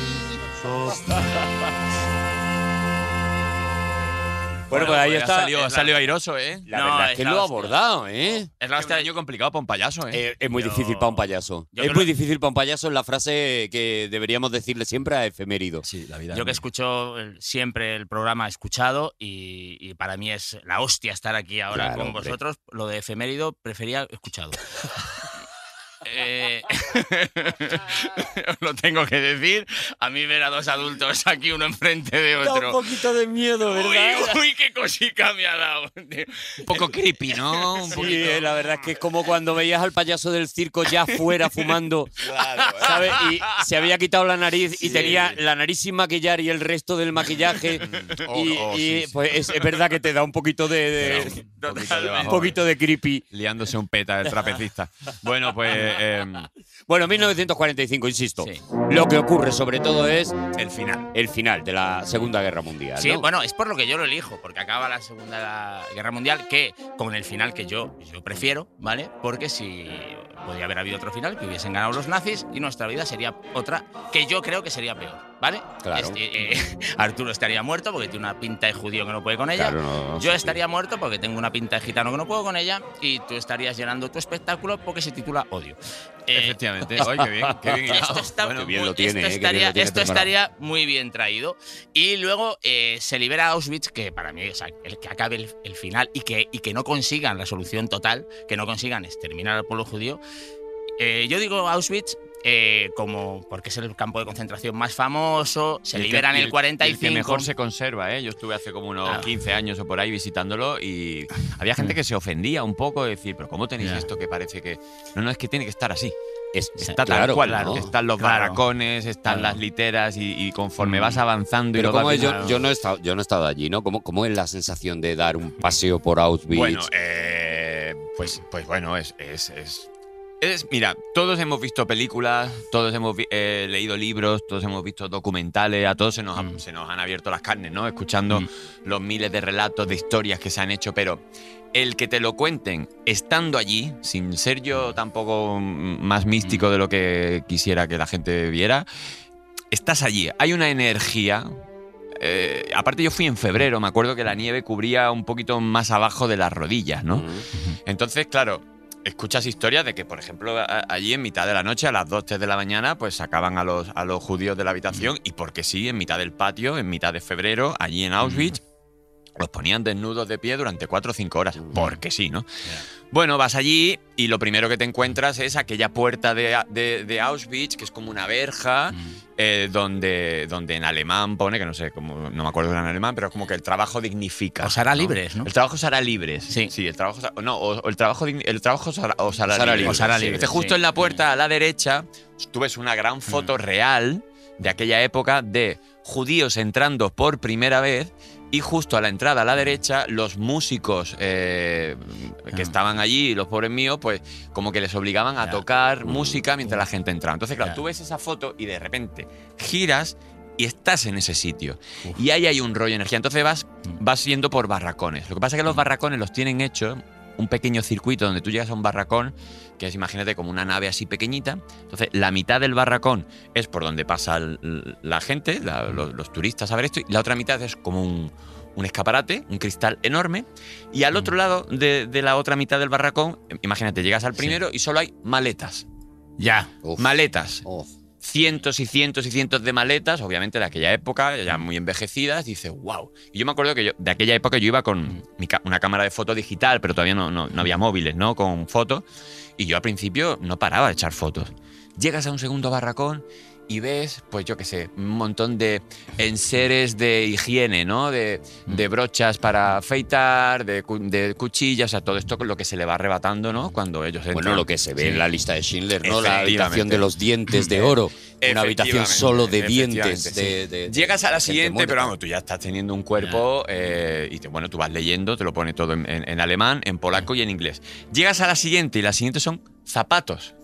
Bueno, pues ahí ha está. salido, ha Es airoso, ¿eh? La No, verdad es que la lo ha abordado, ¿eh? Es la Este hostia de año complicado para un payaso, ¿eh? Eh, es muy Yo- difícil para un payaso. yo Es muy lo- difícil para un payaso es la frase que deberíamos decirle siempre a efemérido. Sí, la vida. Yo que escucho siempre el programa escuchado y, y para mí es la hostia estar aquí ahora Claro, con hombre. vosotros. Lo de efemérido prefería escuchado. Eh, os lo tengo que decir. A mí ver a dos adultos aquí uno enfrente de Da un otro. poquito de miedo, ¿verdad? Uy, uy, qué cosica me ha dado. Un poco creepy, ¿no? Un Sí, poquito. eh, la verdad es que es como cuando veías al payaso del circo ya fuera fumando, ¿sabes? Y se había quitado la nariz y tenía la nariz sin maquillar y el resto del maquillaje. Oh, y oh, y, sí, sí. pues es, es verdad que te da un poquito de, de- Un poquito de un poquito de creepy. liándose un peta el trapecista. Bueno, pues Eh, Bueno, 1945, insisto. Sí. Lo que ocurre sobre todo es el final. el final de la Segunda Guerra Mundial. Sí, ¿no? bueno, es por lo que yo lo elijo, porque acaba la Segunda Guerra Mundial, que con el final que yo, yo prefiero, ¿vale? Porque si podría haber habido otro final, que hubiesen ganado los nazis, y nuestra vida sería otra, que yo creo que sería peor, ¿vale? Claro. Este, eh, Arturo estaría muerto porque tiene una pinta de judío que no puede con ella. Claro, no, no, yo sí, estaría muerto porque tengo una pinta de gitano que no puedo con ella, y tú estarías llenando tu espectáculo porque se titula Odio. Eh, Efectivamente. Ay, qué bien, qué bien. esto está Bueno, Qué bien muy- lo tiene, esto eh, qué bien estaría, lo tiene esto tu hermano. estaría muy bien traído. Y luego eh, se libera Auschwitz, que para mí, o sea, el que acabe el, el final y que, y que no consigan la solución total, que no consigan exterminar al pueblo judío. Eh, yo digo Auschwitz eh, como porque es el campo de concentración más famoso, se Y el que- liberan y el y 45. El que mejor se conserva, ¿eh? Yo estuve hace como unos Ah. 15 años o por ahí visitándolo y había gente que se ofendía un poco de decir, pero ¿cómo tenéis esto que parece que...? No, no, es que tiene que estar así. Es- Está claro, tal cual, claro. están los Claro. barracones, están Claro. las literas y, y conforme Mm. vas avanzando y Pero lo vas ¿cómo es? Yo, yo no he estado, yo no he estado allí, ¿no? ¿Cómo, cómo es la sensación de dar un paseo por Auschwitz? Bueno, eh, pues, pues bueno, es, es, es- es- Mira, todos hemos visto películas, todos hemos eh, leído libros, todos hemos visto documentales, a todos se nos, han, Mm. se nos han abierto las carnes, ¿no? Escuchando Mm. los miles de relatos, de historias que se han hecho, pero el que te lo cuenten estando allí, sin ser yo tampoco mm, más místico de lo que quisiera que la gente viera, estás allí. Hay una energía. eh, aparte yo fui en febrero, me acuerdo que la nieve cubría un poquito más abajo de las rodillas, ¿no? Entonces, claro, escuchas historias de que, por ejemplo, allí en mitad de la noche, a las 2, 3 de la mañana, pues sacaban a los, a los judíos de la habitación y porque sí, en mitad del patio, en mitad de febrero, allí en Auschwitz, los ponían desnudos de pie durante 4 o 5 horas. Porque sí, ¿no? Bueno, vas allí y lo primero que te encuentras es aquella puerta de, de- de Auschwitz, que es como una verja, eh, donde, donde en alemán pone, que no sé, cómo, no me acuerdo en alemán, pero es como que el trabajo dignifica. Os hará libres, ¿no? El trabajo os hará libres. Sí. Sí, el trabajo. No, o, o el trabajo, el trabajo os hará, os hará Os hará libres. libres, Os hará Sí. libres, Entonces, justo en la puerta a la derecha, tú ves una gran foto real de aquella época de judíos entrando por primera vez. Y justo a la entrada a la derecha, los músicos eh, que Ah. estaban allí, los pobres míos, pues como que les obligaban a tocar música mientras la gente entraba. Entonces, claro, tú ves esa foto y de repente giras y estás en ese sitio. Y ahí hay un rollo de energía. Entonces vas, Mm. vas yendo por barracones. Lo que pasa es que los barracones los tienen hecho un pequeño circuito donde tú llegas a un barracón, que es, imagínate, como una nave así pequeñita. Entonces, la mitad del barracón es por donde pasa el- la gente, la- los, los turistas a ver esto, y la otra mitad es como un, un escaparate, un cristal enorme. Y al otro lado de, de la otra mitad del barracón, imagínate, llegas al primero y solo hay maletas. Ya. Uf. Maletas Oh. cientos y cientos y cientos de maletas, obviamente de aquella época, ya muy envejecidas, dices, wow. Y yo me acuerdo que yo, de aquella época yo iba con mi una cámara de foto digital, pero todavía no, no, no había móviles, ¿no? Con fotos. Y yo al principio no paraba de echar fotos. Llegas a un segundo barracón y ves, pues yo qué sé, un montón de enseres de higiene, ¿no? De, de brochas para afeitar, de, de cuchillas, o sea, todo esto con lo que se le va arrebatando, ¿no? Cuando ellos entran. Bueno, lo que se ve Sí. en la lista de Schindler, ¿no? La habitación de los dientes de oro. Una habitación solo de dientes. De, de- Llegas a la siguiente, pero vamos, tú ya estás teniendo un cuerpo eh, y te- bueno, tú vas leyendo, te lo pone todo en, en- en alemán, en polaco y en inglés. Llegas a la siguiente y la siguiente son zapatos.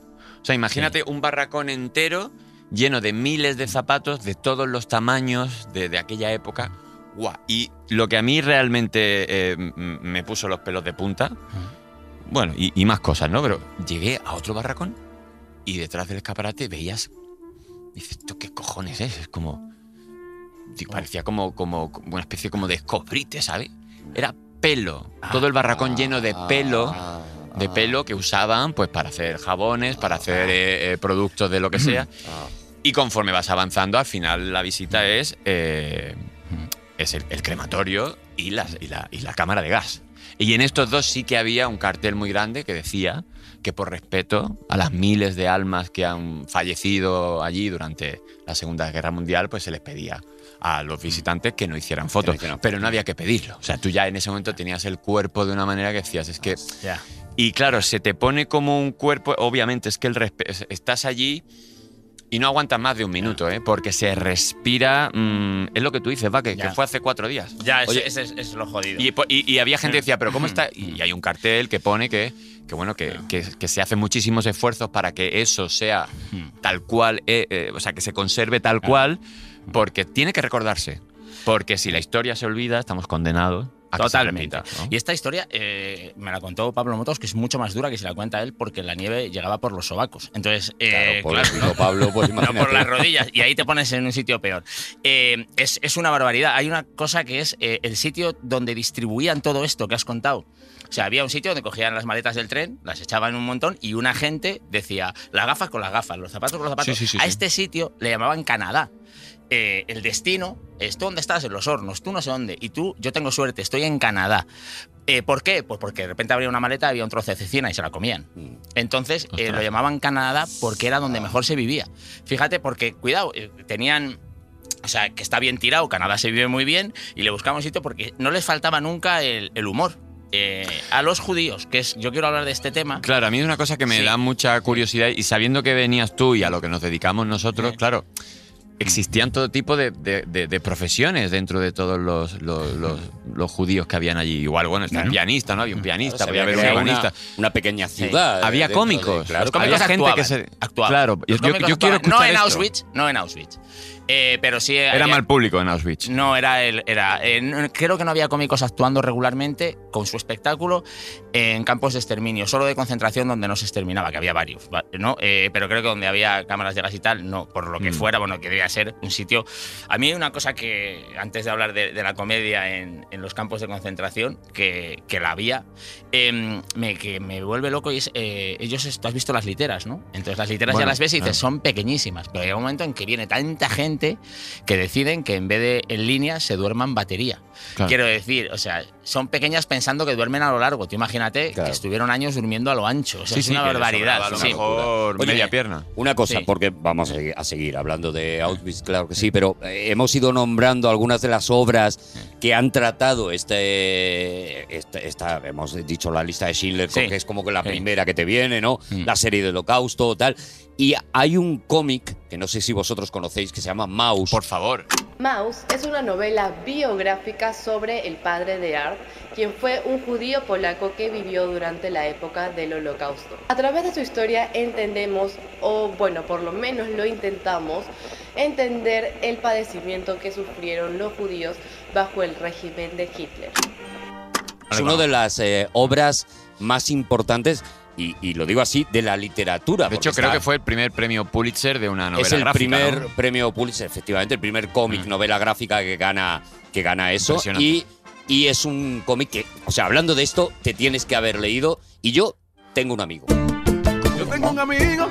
O sea, imagínate un barracón entero lleno de miles de zapatos de todos los tamaños de, de aquella época. Guau. Y lo que a mí realmente eh, me puso los pelos de punta, bueno, y, y más cosas, ¿no? Pero llegué a otro barracón y detrás del escaparate veías. Dices, ¿esto qué cojones es? Es como. digo, Parecía como, como, como una especie como de escobrite, ¿sabes? Era pelo. Todo el barracón lleno de pelo. Ah, De pelo que usaban pues para hacer jabones, para hacer eh, eh, productos de lo que sea. ah. Y conforme vas avanzando, al final la visita es, eh, es el, el crematorio y, las- y la, y la cámara de gas. Y en estos dos sí que había un cartel muy grande que decía que por respeto a las miles de almas que han fallecido allí durante la Segunda Guerra Mundial, pues se les pedía a los visitantes que no hicieran fotos. Pero no había que pedirlo. O sea, tú ya en ese momento tenías el cuerpo de una manera que decías, es que. Y claro, se te pone como un cuerpo, obviamente es que el estás allí Y no aguantas más de un minuto, ¿eh? Porque se respira. mm, es lo que tú dices, va, que, fue hace cuatro días. Ya, Oye, es, es lo jodido. y, y- y había gente que decía, ¿pero cómo está? Y hay un cartel que pone que, que bueno, que, que- que se hacen muchísimos esfuerzos para que eso sea tal cual, eh, eh, o sea, que se conserve tal cual, porque tiene que recordarse. Porque si la historia se olvida, estamos condenados Totalmente. ¿no? Y esta historia eh, me la contó Pablo Motos, que es mucho más dura que si la cuenta él, porque la nieve llegaba por los sobacos. Entonces, eh, Claro, por claro, ¿no? Pablo, pues No por las rodillas. Y ahí te pones en un sitio peor. Eh, es, es una barbaridad. Hay una cosa que es eh, el sitio donde distribuían todo esto que has contado. O sea, había un sitio donde cogían las maletas del tren, las echaban un montón y una gente decía las gafas con las gafas, los zapatos con los zapatos. Sí, sí, sí, A este sitio le llamaban Canadá. Eh, el destino es tú dónde estás, en los hornos, tú no sé dónde. Y tú, yo tengo suerte, estoy en Canadá. Eh, ¿Por qué? Pues porque de repente abría una maleta, había un trozo de cecina y se la comían. Mm. Entonces eh, lo llamaban Canadá porque era donde mejor se vivía. Fíjate, porque, cuidado, eh, tenían. O sea, que está bien tirado, Canadá se vive muy bien y le buscamos sitio porque no les faltaba nunca el, el humor. Eh, a los judíos, que es. Yo quiero hablar de este tema. Claro, a mí es una cosa que me Sí. da mucha curiosidad y sabiendo que venías tú y a lo que nos dedicamos nosotros, Sí. claro, existían todo tipo de, de- de- de profesiones dentro de todos los, los- los- los judíos que habían allí. Igual, bueno, está el pianista, ¿no? Había un pianista, Se podía había haber un creado una, una pequeña ciudad. Había cómicos. claro, Los cómicos había gente que se. actuaban. Claro, yo, quiero. No en esto. Auschwitz, no en Auschwitz. Eh, pero sí. Era había- mal público en Auschwitz. No, era el. Era, eh, creo que no había cómicos actuando regularmente con su espectáculo en campos de exterminio, solo de concentración donde no se exterminaba, que había varios, va- ¿no? Eh, pero creo que donde había cámaras de gas y tal, no, por lo que Mm. fuera, bueno, que debía ser un sitio. A mí hay una cosa que, antes de hablar de, de la comedia en, en los campos de concentración, que, que la había, eh, me, que me vuelve loco y es. eh, ellos, tú has visto las literas, ¿no? Entonces las literas Bueno, ya las ves y dices, ah. son pequeñísimas, pero hay un momento en que viene tanta gente que deciden que en vez de en línea se duerman batería. Claro. Quiero decir, o sea, son pequeñas pensando que duermen a lo largo. Tú imagínate Claro. que estuvieron años durmiendo a lo ancho. O sea, Sí, es sí, una barbaridad. a lo sí. mejor Oye, media pierna. Una cosa, Sí. porque vamos a seguir, a seguir hablando de Auschwitz, claro que sí, pero eh, hemos ido nombrando algunas de las obras que han tratado este, este- esta, hemos dicho la lista de Schindler, Sí. que es como que la Sí. primera que te viene, ¿no? Mm. La serie del Holocausto, tal. Y hay un cómic que no sé si vosotros conocéis que se llama Mouse. Por favor. Mouse es una novela biográfica sobre el padre de Art, quien fue un judío polaco que vivió durante la época del Holocausto. A través de su historia entendemos, o bueno, por lo menos lo intentamos, entender el padecimiento que sufrieron los judíos bajo el régimen de Hitler. Es una de las eh, obras más importantes, y, y lo digo así, de la literatura. De hecho, creo está- que fue el primer premio Pulitzer de una novela es el gráfica, primer ¿no? premio Pulitzer, efectivamente, el primer cómic, Mm. novela gráfica que gana, que gana eso. Y, y es un cómic que, o sea, hablando de esto, te tienes que haber leído. Y yo tengo un amigo. Yo tengo un amigo,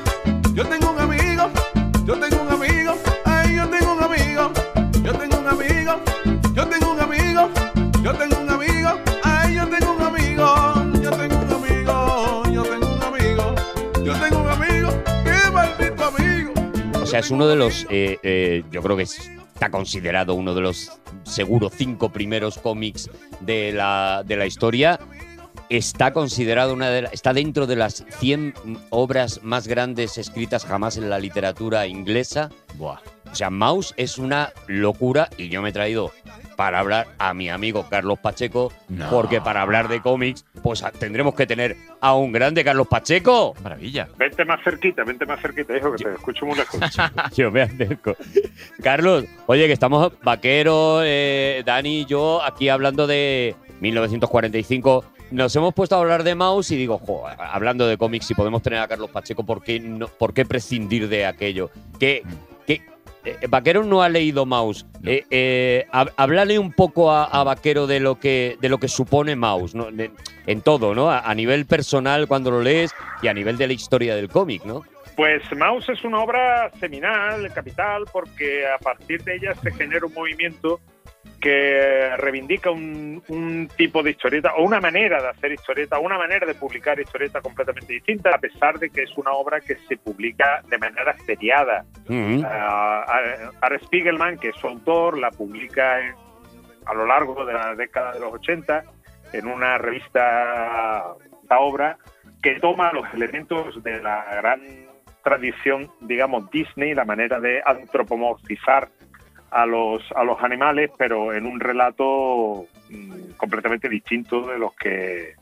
yo tengo un amigo, yo tengo un amigo, ay, yo tengo un amigo, yo tengo un amigo, yo tengo un amigo, yo tengo un amigo, ay, yo tengo un amigo, yo tengo un amigo, yo tengo un amigo, yo tengo un amigo, qué maldito amigo. O sea, es uno de los, eh, eh, yo creo que es- está considerado uno de los, seguro, cinco primeros cómics de la, de la historia. Está considerado una de la- está dentro de las 100 obras más grandes escritas jamás en la literatura inglesa. Buah. O sea, Mouse es una locura y yo me he traído para hablar a mi amigo Carlos Pacheco, No. porque para hablar de cómics, pues tendremos que tener a un grande Carlos Pacheco. Maravilla. Vente más cerquita, vente más cerquita, hijo, que te escucho muy lejos. Yo me acerco. Carlos, oye, que estamos vaqueros, eh, Dani y yo, aquí hablando de 1945. Nos hemos puesto a hablar de Mouse y digo, jo, hablando de cómics, si podemos tener a Carlos Pacheco, ¿por qué, no, por qué prescindir de aquello? Que, que eh, Vaquero no ha leído Mouse. No. Eh, eh, háblale un poco a, a Vaquero de lo que, de lo que supone Mouse, ¿no? De- en todo, ¿no? A, a nivel personal cuando lo lees y a nivel de la historia del cómic, ¿no? Pues Maus es una obra seminal, capital, porque a partir de ella se genera un movimiento que reivindica un, un tipo de historieta o una manera de hacer historieta, una manera de publicar historieta completamente distinta, a pesar de que es una obra que se publica de manera seriada. Ujú. Ah, Art Spiegelman, que es su autor, la publica en- a lo largo de la década de los 80 en una revista, esta obra, que toma los elementos de la gran tradición, digamos, Disney, la manera de antropomorfizar a los, a los animales, pero en un relato mm, completamente distinto de los que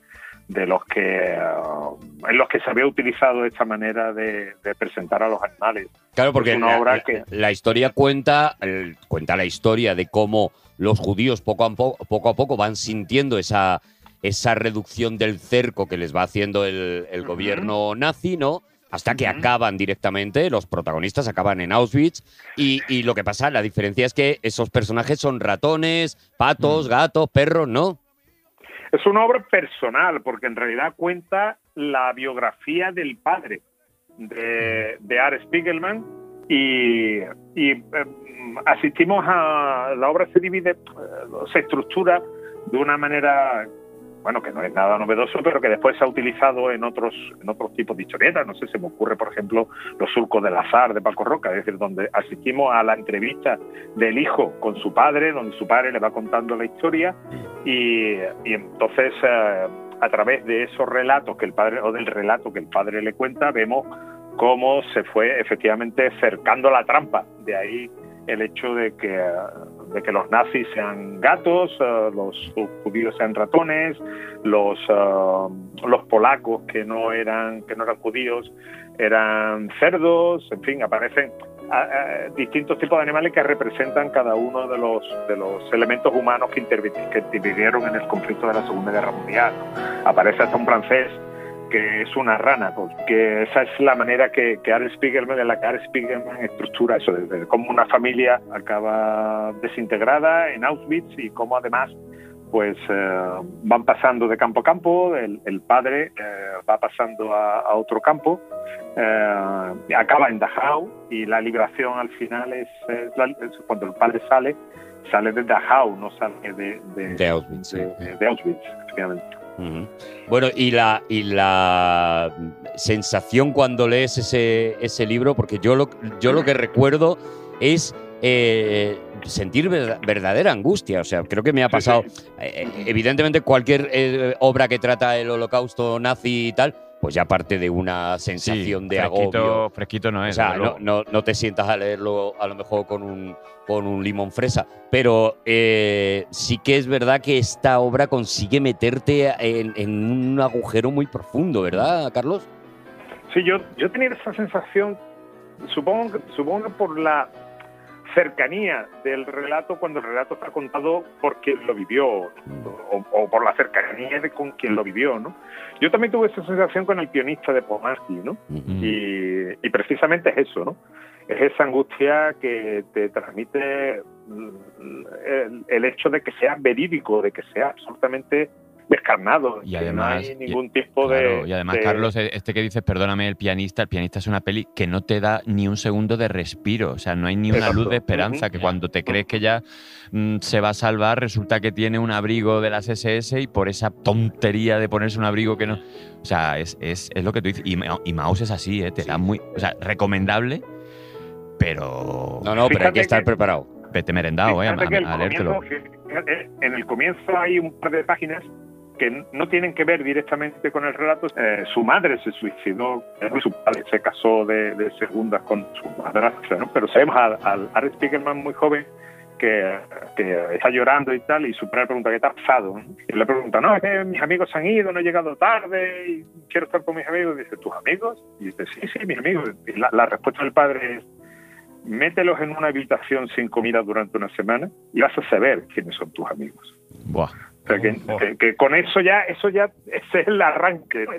de los que uh, en los que se había utilizado esta manera de, de presentar a los animales. Claro, porque Es una la, obra que- la historia cuenta, el- cuenta la historia de cómo los judíos poco a, po- poco a poco van sintiendo esa, esa reducción del cerco que les va haciendo el, el gobierno nazi, ¿no? Hasta que acaban directamente, los protagonistas acaban en Auschwitz. Y, y lo que pasa, la diferencia es que esos personajes son ratones, patos, gatos, perros, ¿no? Es una obra personal, porque en realidad cuenta la biografía del padre de, de Art Spiegelman y, y, eh, asistimos a... La obra se divide, eh, se estructura de una manera, bueno, que no es nada novedoso, pero que después se ha utilizado en otros, en otros tipos de historietas. No sé, se me ocurre, por ejemplo, Los surcos del azar de Paco Roca, es decir, donde asistimos a la entrevista del hijo con su padre, donde su padre le va contando la historia y, y entonces eh, a través de esos relatos que el padre o del relato que el padre le cuenta vemos cómo se fue efectivamente cercando la trampa de ahí el hecho de que de que los nazis sean gatos eh, los judíos sean ratones los eh, los polacos que no eran que no eran judíos eran cerdos en fin aparecen distintos tipos de animales que representan cada uno de los de los elementos humanos que intervinieron en el conflicto de la Segunda Guerra Mundial. Aparece hasta un francés que es una rana, porque esa es la manera que, que Spiegelman, en la que Art Spiegelman estructura eso, de, de cómo una familia acaba desintegrada en Auschwitz y cómo además pues eh, van pasando de campo a campo, el, el padre eh, va pasando a, a otro campo, eh, acaba en Dachau y la liberación al final es, es la- es cuando el padre sale, sale de Dachau, no sale de, de, De Auschwitz, sí. de- de Auschwitz, efectivamente. Bueno, y la, y la sensación cuando lees ese, ese libro, porque yo lo, yo lo que recuerdo es eh, sentir ver- verdadera angustia. O sea, creo que me ha pasado. eh, evidentemente, cualquier eh, obra que trata el holocausto nazi y tal, pues ya parte de una sensación de fresquito, agobio. fresquito no O es. sea, desde no, no, no te sientas a leerlo a lo mejor con un, con un limón fresa, pero eh, sí que es verdad que esta obra consigue meterte en, en un agujero muy profundo, ¿verdad, Carlos? Sí, yo, yo tenía esa sensación, supongo, que- supongo que por la cercanía del relato cuando el relato está contado por quien lo vivió o, o por la cercanía de con quien lo vivió, ¿no? Yo también tuve esa sensación con el pianista de Polanski, ¿no? Y, y precisamente es eso, ¿no? Es esa angustia que te transmite mm, el, el hecho de que sea verídico, de que sea absolutamente descarnado, Y además- no hay ningún tipo Claro, de... y además, de- Carlos, eh, este que dices, perdóname, el pianista, el pianista es una peli que no te da ni un segundo de respiro. O sea, no hay ni una Exacto. luz de esperanza. Que cuando te crees que ya mm, se va a salvar, resulta que tiene un abrigo de las SS y por esa tontería de ponerse un abrigo que no. O sea, es, es, es lo que tú dices. Y, y Maus es así, ¿eh? Te da muy. O sea, recomendable, pero. No, no, pero hay que estar que- preparado. Vete merendado, ¿eh? A, Fíjate el a- a leértelo. comienzo- fíjate, en el comienzo hay un par de páginas que no tienen que ver directamente con el relato. Eh, su madre se suicidó, eh, su padre se casó de, de segundas con su madrastra, ¿no? Pero sabemos al, al Art Spiegelman muy joven que, que está llorando y tal, y su padre pregunta, ¿qué ha pasado? Y le pregunta, no, mis amigos han ido, no he llegado tarde, quiero estar con mis amigos. Dice, ¿tus amigos? Y dice, sí, sí, mis amigos. Y la, la respuesta del padre es, mételos en una habitación sin comida durante una semana y vas a saber quiénes son tus amigos. Buah. O sea, que, que- que con eso ya, eso ya, ese es el arranque. ¿no?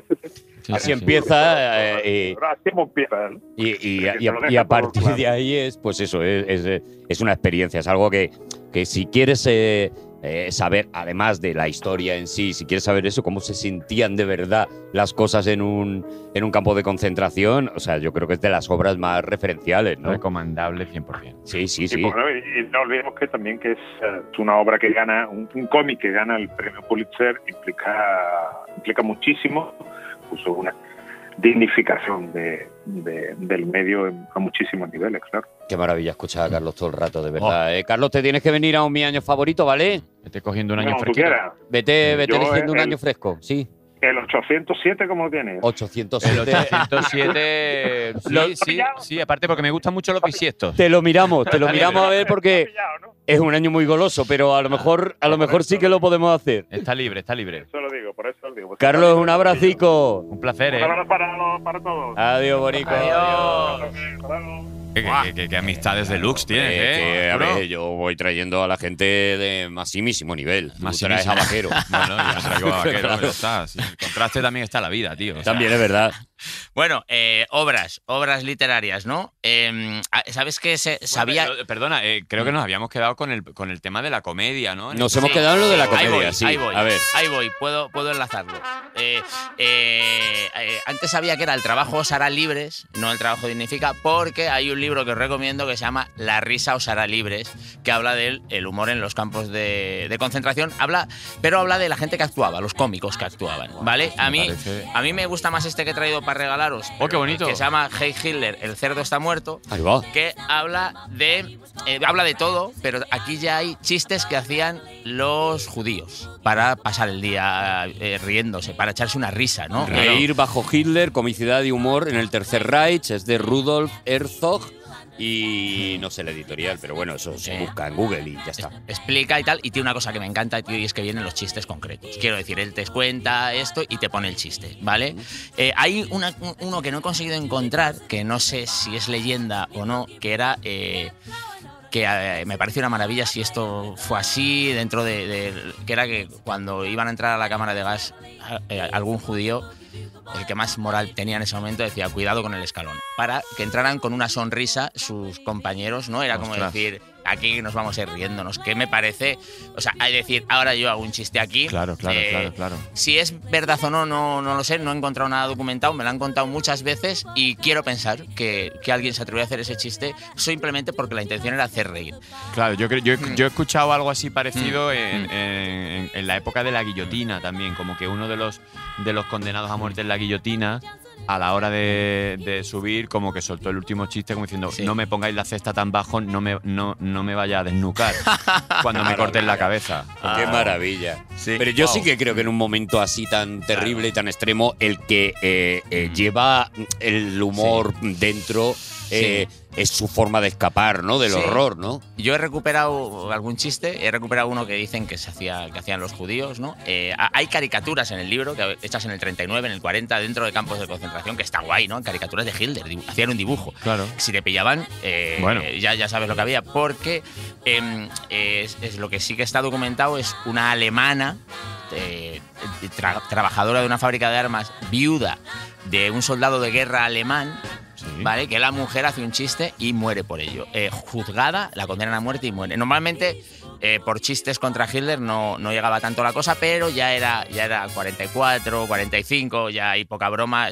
Sí, Así sí, empieza eh, así empieza. ¿no? y, y- y a, y a partir claro. de ahí es, pues eso, es, es- es una experiencia, es algo que, que si quieres eh, eh, saber, además de la historia en sí, si quieres saber eso, cómo se sentían de verdad las cosas en un, en un campo de concentración, o sea, yo creo que es de las obras más referenciales, ¿no? Recomendable 100%. Sí, sí, Y, sí. bueno, y- y no olvidemos que también que es eh, una obra que gana, un, un cómic que gana el premio Pulitzer implica, implica muchísimo, puso una dignificación de, de- del medio a muchísimos niveles, claro. Qué maravilla escuchar a Carlos todo el rato, de verdad. eh. Carlos, te tienes que venir a un mi año favorito, ¿vale? Estoy cogiendo un año quieras. Vete, vete Yo, eligiendo un año fresco, sí. El 807, ¿cómo lo tienes? 807. El 807. Lo- Sí, sí, sí, aparte porque me gustan mucho los bisiestos. Te lo miramos, te lo miramos a ver porque Pillado, ¿no? es un año muy goloso, pero a lo mejor, a lo mejor sí que lo podemos hacer. Está libre, está libre. Eso digo. Carlos, un abracico. Un placer, Un ¿eh? abrazo para, para todos. Adiós, Bonico. Adiós. Luego. Qué, qué- qué- qué amistades deluxe tienes, Eh, ¿eh? que, a ver, yo voy trayendo a la gente de maximísimo nivel. Tú Más traes a Vaquero. Bueno, ya traigo a vaquero, Claro. pero está. sí, el contraste también está la vida, tío. o sea, También es verdad. Bueno, eh, obras, obras literarias, ¿no? Em, ah, ¿Sabes que se Bueno, sabía? pero, perdona, eh, creo que nos habíamos quedado con el, con el tema de la comedia, ¿no? Nos hemos quedado en lo de la Ahí comedia, voy, sí. ahí voy, A ver. ahí voy, puedo, puedo enlazarlo. Eh, eh, eh, antes sabía que era el trabajo os hará libres, no el trabajo dignifica, porque hay un libro que os recomiendo que se llama La risa os hará libres, que habla del el humor en los campos de, de concentración, habla, pero habla de la gente que actuaba, los cómicos que actuaban, ¿vale? A mí, a mí me gusta más este que he traído para regalaros. Oh, qué bonito. Que se llama Hey Hitler, el cerdo está muerto Ahí va. que habla de eh, habla de todo, pero aquí ya hay chistes que hacían los judíos para pasar el día eh, riéndose, para echarse una risa, ¿no? Reír bajo Hitler, comicidad y humor en el Tercer Reich, es de Rudolf Herzog y no sé la editorial, pero bueno, eso se busca en Google y ya está. Explica y tal, y tiene una cosa que me encanta, tío, y es que vienen los chistes concretos. Quiero decir, él te cuenta esto y te pone el chiste, ¿vale? Eh, hay una- un- uno que no he conseguido encontrar, que no sé si es leyenda o no, que era... eh, que eh, me parece una maravilla si esto fue así dentro de, de- que era que cuando iban a entrar a la cámara de gas eh, algún judío el que más moral tenía en ese momento decía cuidado con el escalón para que entraran con una sonrisa sus compañeros no era como decir aquí nos vamos a ir riéndonos que me parece o sea hay decir ahora yo hago un chiste aquí Claro, claro, eh, claro, claro. si es verdad o no, no, no lo sé, no he encontrado nada documentado, me lo han contado muchas veces y quiero pensar que, que alguien se atrevió a hacer ese chiste simplemente porque la intención era hacer reír. Claro, yo, creo- yo, he- Mm. yo he escuchado algo así parecido en, Mm. en- en la época de la guillotina también, como que uno de los, de los condenados a muerte en la guillotina, a la hora de, de subir, como que soltó el último chiste como diciendo, Sí. no me pongáis la cesta tan bajo, no me, no, no me vaya a desnucar cuando me corten la cabeza. Qué maravilla. Sí. Pero yo Wow. sí que creo que en un momento así tan terrible y tan extremo, el que eh, eh, Mm. lleva el humor dentro eh, es su forma de escapar, ¿no? Del Sí. horror, ¿no? Yo he recuperado algún chiste, he recuperado uno que dicen que se hacía, que hacían los judíos, ¿no? Eh, ha- hay caricaturas en el libro, que hechas en el 39, en el 40, dentro de campos de concentración, que está guay, ¿no? Caricaturas de Hitler, hacían un dibujo. Claro. Si te pillaban, eh, Bueno. ya, ya sabes lo que había, porque em, es, es lo que sí que está documentado es una alemana, eh, tra- trabajadora de una fábrica de armas, viuda de un soldado de guerra alemán, Sí. ¿vale? Que la mujer hace un chiste y muere por ello. Eh, juzgada, la condenan a muerte y muere. Normalmente, eh, por chistes contra Hitler no, no llegaba tanto la cosa, pero ya era, ya era 44, 45, ya hay poca broma.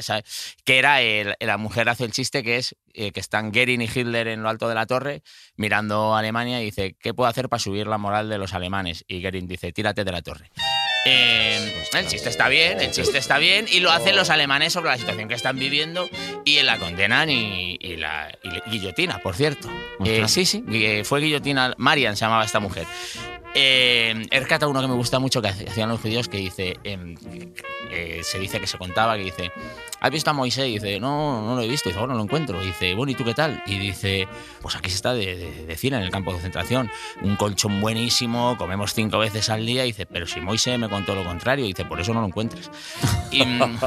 que era el- la mujer hace el chiste que es eh, que están Goering y Hitler en lo alto de la torre mirando a Alemania y dice, ¿qué puedo hacer para subir la moral de los alemanes? Y Goering dice, tírate de la torre. Eh, el chiste está bien, el chiste está bien y lo hacen los alemanes sobre la situación que están viviendo y la condenan y, y la y guillotina, por cierto. Eh, sí, sí, eh, fue guillotina, Marian se llamaba esta mujer. Eh, uno que me gusta mucho que hacían los judíos que dice, em, eh, se dice que se contaba que dice, ¿has visto a Moisés? Y dice, no, no lo he visto. Y dice, bueno, no lo encuentro. Y dice, bueno, ¿y tú qué tal? Y dice, pues aquí se está de, de, de cine en el campo de concentración. Un colchón buenísimo, comemos cinco veces al día. Y dice, pero si Moisés me contó lo contrario. Y dice, por eso no lo encuentras. Y, mm,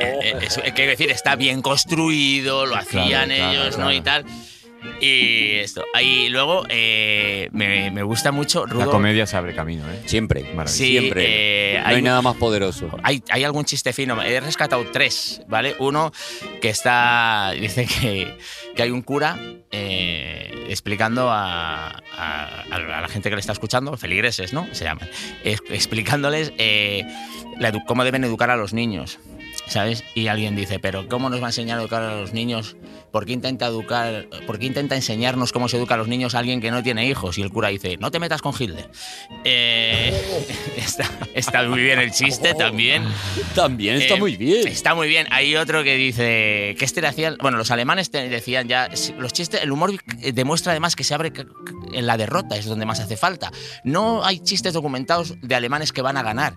eh, eh, eso, eh, quiero decir, está bien construido, lo hacían claro, ellos, ¿no? claro. Y tal. Y esto. Y luego eh, me, me gusta mucho La Rudolf. comedia se abre camino, ¿eh? Siempre. Sí, Siempre. eh, no hay, hay- nada más poderoso. Hay, hay algún chiste fino. He rescatado tres, ¿vale? Uno que está. Dice que, que hay un cura eh, explicando a, a- a la gente que le está escuchando, feligreses, ¿no? Se llaman. es- explicándoles eh, la cómo deben educar a los niños. ¿Sabes? Y alguien dice, pero ¿cómo nos va a enseñar a educar a los niños? ¿Por qué intenta educar, por qué intenta enseñarnos cómo se educa a los niños alguien que no tiene hijos? Y el cura dice, no te metas con Hitler. Eh, está, está muy bien el chiste también. También está Eh, muy bien. Está muy bien. Hay otro que dice que este le hacían. Bueno, los alemanes te decían ya. Los chistes, el humor demuestra además que se abre en la derrota, es donde más hace falta. No hay chistes documentados de alemanes que van a ganar.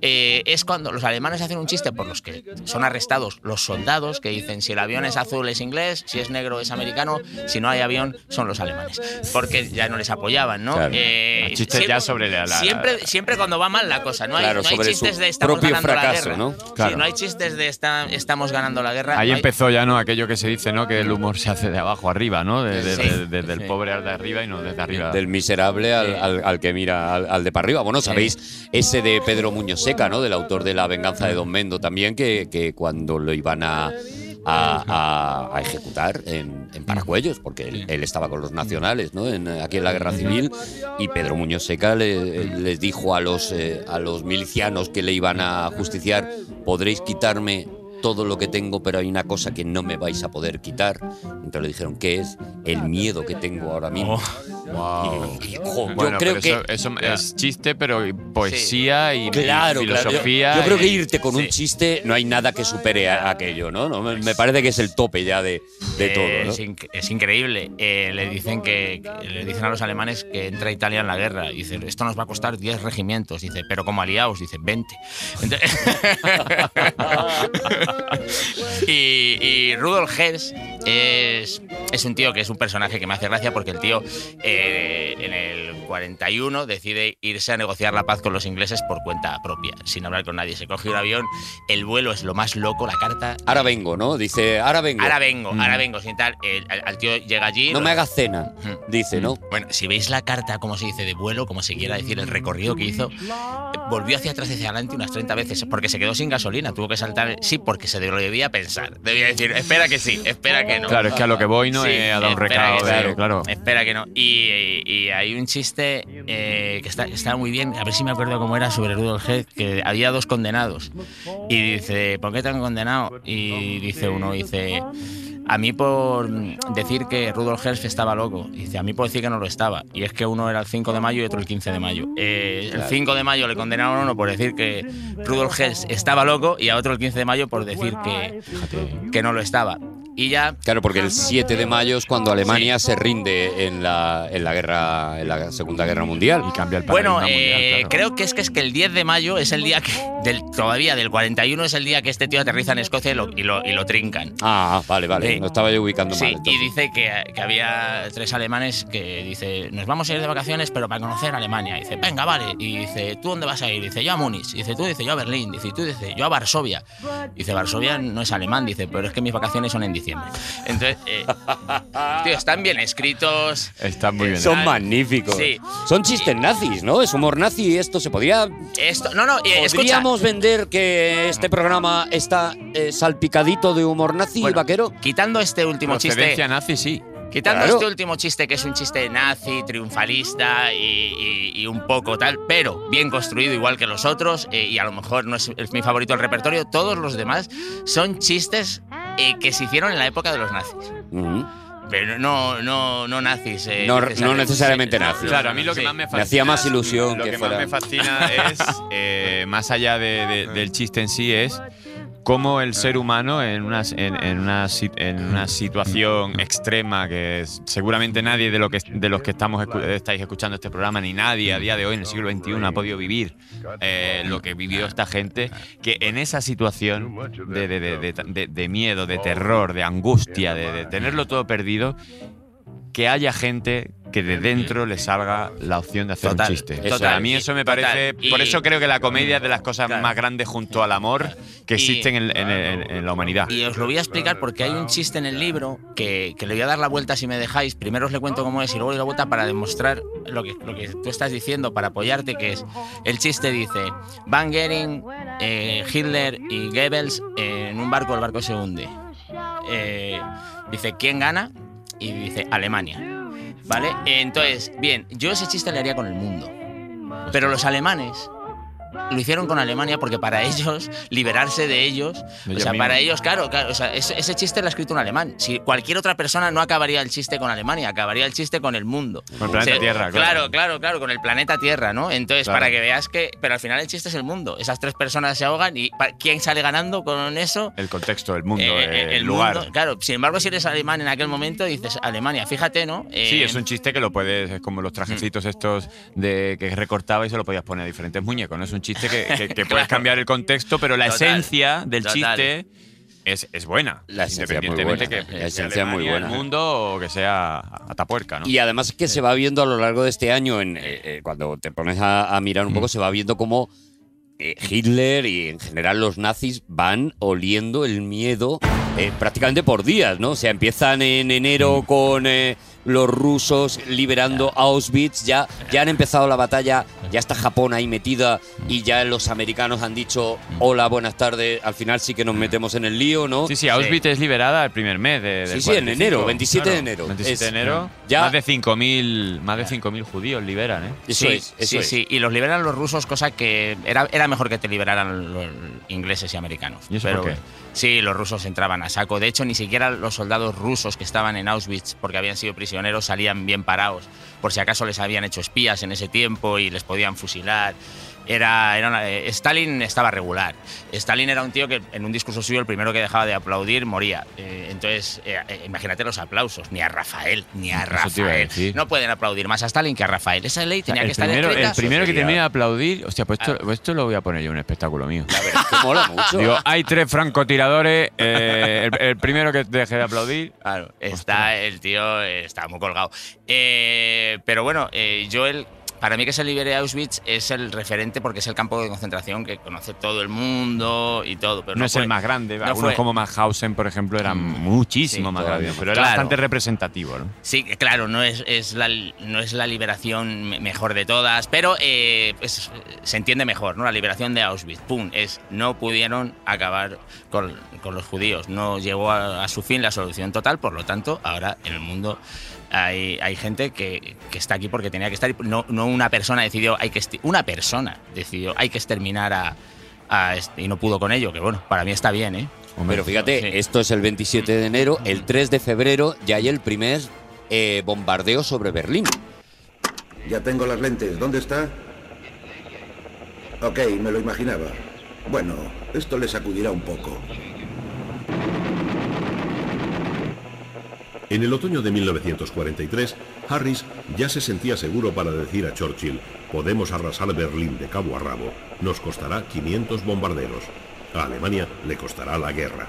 eh, es cuando los alemanes hacen un chiste por los que son arrestados los soldados que dicen si el avión es azul es inglés, si es negro es americano, si no hay avión son los alemanes. Porque ya no les apoyaban, ¿no? Claro. Eh, Chistes siempre- ya sobre la- la- siempre, siempre cuando va mal la cosa, no hay, Claro, no hay chistes su de estamos propio ganando la fracaso, guerra. ¿no? Sí, Claro. no hay chistes de esta- estamos ganando la guerra. Ahí no hay- empezó ya, ¿no? Aquello que se dice, ¿no? Que el humor se hace de abajo arriba, ¿no? De- de- Sí. de- desde el Sí. pobre al de arriba y no desde arriba. Del miserable al, al- al que mira al, al de para arriba. Bueno, sabéis ese de Pedro Muñoz Seca, ¿no? Del autor de La venganza de Don Mendo también, que, que cuando lo iban a, a- a- a ejecutar en, en Paracuellos, porque él, él estaba con los nacionales, ¿no? En, aquí en la guerra civil, y Pedro Muñoz Seca le- les dijo a los, eh, a los milicianos que le iban a justiciar, podréis quitarme todo lo que tengo, pero hay una cosa que no me vais a poder quitar. Entonces le dijeron, ¿qué es? El miedo que tengo ahora mismo. Wow. Y, y, jo, yo Bueno, creo que eso, eso es chiste, pero poesía y, y Claro, claro. Yo- filosofía. Yo, creo que irte con un chiste no hay nada que supere a aquello, ¿no? No, Me me parece que es el tope ya de, de Eh, todo, ¿no? es, inc- es increíble. Eh, le dicen que, le dicen a los alemanes que entra Italia en la guerra. Dice, esto nos va a costar 10 regimientos. Dice, pero como aliados, dice, 20. Entonces- y, y Rudolf Hess es, es un tío que es un personaje que me hace gracia porque el tío eh, en el 41 decide irse a negociar la paz con los ingleses por cuenta propia, sin hablar con nadie. Se coge un avión, el vuelo es lo más loco, la carta Ahora vengo, ¿no? Dice, ahora vengo. Ahora vengo, ahora vengo, sin tal. El, al, tío llega allí. Mm. No lo- me hagas cena, Mm. dice, ¿no? Bueno, si veis la carta, como se dice, de vuelo, como se quiera decir, el recorrido que hizo, eh, volvió hacia atrás y hacia adelante unas 30 veces porque se quedó sin gasolina. Tuvo que saltar, sí, porque se lo debía pensar. Debía decir, espera que sí, espera que no. Claro, es que a lo que voy no Sí, he dado un recado que de. sí. Claro. Espera que no. Y, y hay un chiste eh, que está, está muy bien, a ver si me acuerdo cómo era sobre Rudolf Hess, que había dos condenados. Y dice, ¿por qué te han condenado? Y dice uno, dice, a mí por decir que Rudolf Hess estaba loco. Dice, a mí por decir que no lo estaba. Y es que uno era el 5 de mayo y otro el 15 de mayo. Eh, el 5 de mayo le condenaron a uno por decir que Rudolf Hess estaba loco y a otro el 15 de mayo por decir que, que no lo estaba. Y ya Claro, porque el 7 de mayo es cuando Alemania se rinde en la, en la guerra, en la Segunda Guerra Mundial. Y cambia el Bueno, mundial, eh, claro. creo que es que es que el 10 de mayo es el día que del todavía del 41 es el día que este tío aterriza en Escocia y lo, y lo, y lo trincan. Ah, vale, vale. Sí. No estaba yo ubicando Sí, mal. y entonces. dice que, que había tres alemanes que dice, nos vamos a ir de vacaciones, pero para conocer Alemania. dice, venga, vale. Y dice, ¿tú dónde vas a ir? dice, yo a Múnich. dice, tú, dice, yo a Berlín. Dice, y tú, dice, yo a Varsovia. dice, Varsovia no es alemán. Dice, pero es que mis vacaciones son en diciembre. Entonces, eh, tío, están bien escritos. Está muy bien. Son magníficos. sí. Son chistes nazis, ¿no? Es humor nazi. Esto se podía. Esto, no, no, eh, escucha. ¿Podríamos vender que este programa está eh, salpicadito de humor nazi, Bueno, vaquero? Quitando este último chiste. Nazi, sí. Quitando Claro. este último chiste, que es un chiste nazi, triunfalista y, y- y un poco tal, pero bien construido igual que los otros, eh, y a lo mejor no es, es mi favorito del repertorio, todos los demás son chistes eh, que se hicieron en la época de los nazis. Ujú. Pero no, no, no nazis. eh, No- no necesariamente nazis. Claro, a mí lo que Sí. más me Me fascina. hacía más ilusión Lo que que, fuera- más me fascina es, eh, más allá de- de- del chiste en sí, es cómo el ser humano en una, en, una, en una situación extrema que seguramente nadie de, lo que, de los que estamos estáis escuchando este programa, ni nadie a día de hoy en el siglo XXI ha podido vivir eh, lo que vivió esta gente, que en esa situación de, de- de- miedo, de terror, de angustia, de tenerlo todo perdido, que haya gente que de dentro le salga la opción de hacer Total, un chiste. total, a mí eso me total. parece. Y- por eso creo que la comedia es de las cosas Claro. más grandes junto al amor que Y- existen en, en- en- en la humanidad. Y os lo voy a explicar porque hay un chiste en el libro que, que le voy a dar la vuelta si me dejáis. Primero os le cuento cómo es y luego le doy la vuelta para demostrar lo que, lo que tú estás diciendo, para apoyarte, que es el chiste dice, Van Goering, eh, Hitler y Goebbels en un barco, el barco se hunde. Eh, dice, ¿quién gana? Y dice, Alemania. ¿Vale? Entonces, bien, yo ese chiste le haría con el mundo. Pero los alemanes lo hicieron con Alemania porque para ellos, liberarse de ellos, o sea, para ellos, claro, claro, o sea, ese, ese chiste lo ha escrito un alemán. Si cualquier otra persona no acabaría el chiste con Alemania, acabaría el chiste con el mundo. Con el planeta O sea, Tierra, claro. Claro, claro, claro, con el planeta Tierra, ¿no? Entonces, Claro. para que veas que. Pero al final el chiste es el mundo. Esas tres personas se ahogan y ¿quién sale ganando con eso? El contexto, el mundo, Eh, el, el lugar. mundo. Claro, sin embargo, si eres alemán en aquel momento, dices Alemania, fíjate, ¿no? Sí, es un chiste que lo puedes, es como los trajecitos estos de que recortaba y se lo podías poner a diferentes muñecos, ¿no? Es un un chiste que, que- que puedes cambiar el contexto, pero la Total, esencia del total. chiste es, es buena. La esencia es muy independientemente buena, que, la esencia sea es muy buena. el mundo o que sea Atapuerca, ¿no? Y además que se va viendo a lo largo de este año, en, eh, eh, cuando te pones a, a mirar un poco, se va viendo cómo eh, Hitler y en general los nazis van oliendo el miedo eh, prácticamente por días, ¿no? O sea, empiezan en enero con eh, los rusos liberando Auschwitz, ya, ya han empezado la batalla, ya está Japón ahí metida y ya los americanos han dicho hola, buenas tardes, al final sí que nos metemos en el lío, ¿no? Sí, sí, Auschwitz es liberada el primer mes de, Sí, sí, en 45, enero, 27 de enero. 27 de enero. ya- más de 5.000 más de 5.000 judíos liberan, ¿eh? Eso sí, es, eso sí, es. sí. Y los liberan los rusos, cosa que era, era mejor que te liberaran los ingleses y americanos. ¿Y eso Pero, por qué? Sí, los rusos entraban a saco. De hecho, ni siquiera los soldados rusos que estaban en Auschwitz, porque habían sido prisioneros, salían bien parados. Por si acaso les habían hecho espías en ese tiempo y les podían fusilar. Era, era una- eh, Stalin estaba regular. Stalin era un tío que en un discurso suyo el primero que dejaba de aplaudir moría. Eh, entonces, eh, imagínate los aplausos. Ni a Rafael, ni a a Rafael. No pueden aplaudir más a Stalin que a Rafael. Esa ley tenía que estar primero, escrita. el primero que termina de aplaudir, hostia, pues esto, Claro. pues esto lo voy a poner yo en un espectáculo mío. Es que mola mucho. Digo, hay tres francotiradores, eh, el, el primero que deje de aplaudir. Claro, está el tío eh, está muy colgado. Eh, pero bueno, eh, yo el, para mí que se libere Auschwitz es el referente porque es el campo de concentración que conoce todo el mundo y todo. Pero no, no, es fue- el más grande. no Algunos fue- como Mauthausen, por ejemplo, eran Mm, muchísimo sí, más grandes, pero era Claro. bastante representativo, ¿no? Sí, claro, no es, es la, no es la liberación me- mejor de todas, pero eh, pues, se entiende mejor, ¿no? La liberación de Auschwitz, pum, es no pudieron acabar con, con los judíos, no llegó a, a su fin la solución total, por lo tanto, ahora en el mundo hay, hay gente que, que está aquí porque tenía que estar, y no, no una persona decidió, hay que una persona decidió, hay que exterminar a, a este- y no pudo con ello, que bueno, para mí está bien, ¿eh? Hombre, Pero fíjate, Sí. esto es el 27 de enero, el 3 de febrero ya hay el primer eh, bombardeo sobre Berlín. Ya tengo las lentes. ¿Dónde está? Ok, me lo imaginaba. Bueno, esto le sacudirá un poco. En el otoño de 1943, Harris ya se sentía seguro para decir a Churchill, podemos arrasar Berlín de cabo a rabo, nos costará 500 bombarderos. A Alemania le costará la guerra.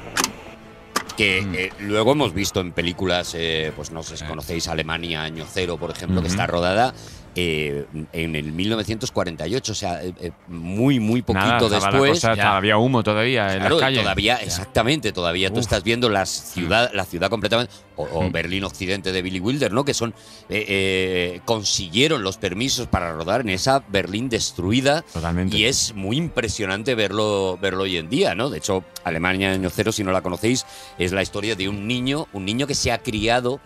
que eh, luego hemos visto en películas, eh, pues no sé si conocéis Alemania Año Cero, por ejemplo, que está rodada eh, en el 1948, o sea, eh, eh, muy, muy poquito Nada, después. cosa- ya. había humo todavía en Claro, las calles. todavía, exactamente, todavía tú estás viendo las ciudad, la ciudad completamente, o, o Mm. Berlín Occidente de Billy Wilder, ¿no? Que son, eh, consiguieron los permisos para rodar en esa Berlín destruida Totalmente. y es muy impresionante verlo, verlo hoy en día, ¿no? De hecho, Alemania Año Cero, si no la conocéis, es la historia de un niño, un niño que se ha criado,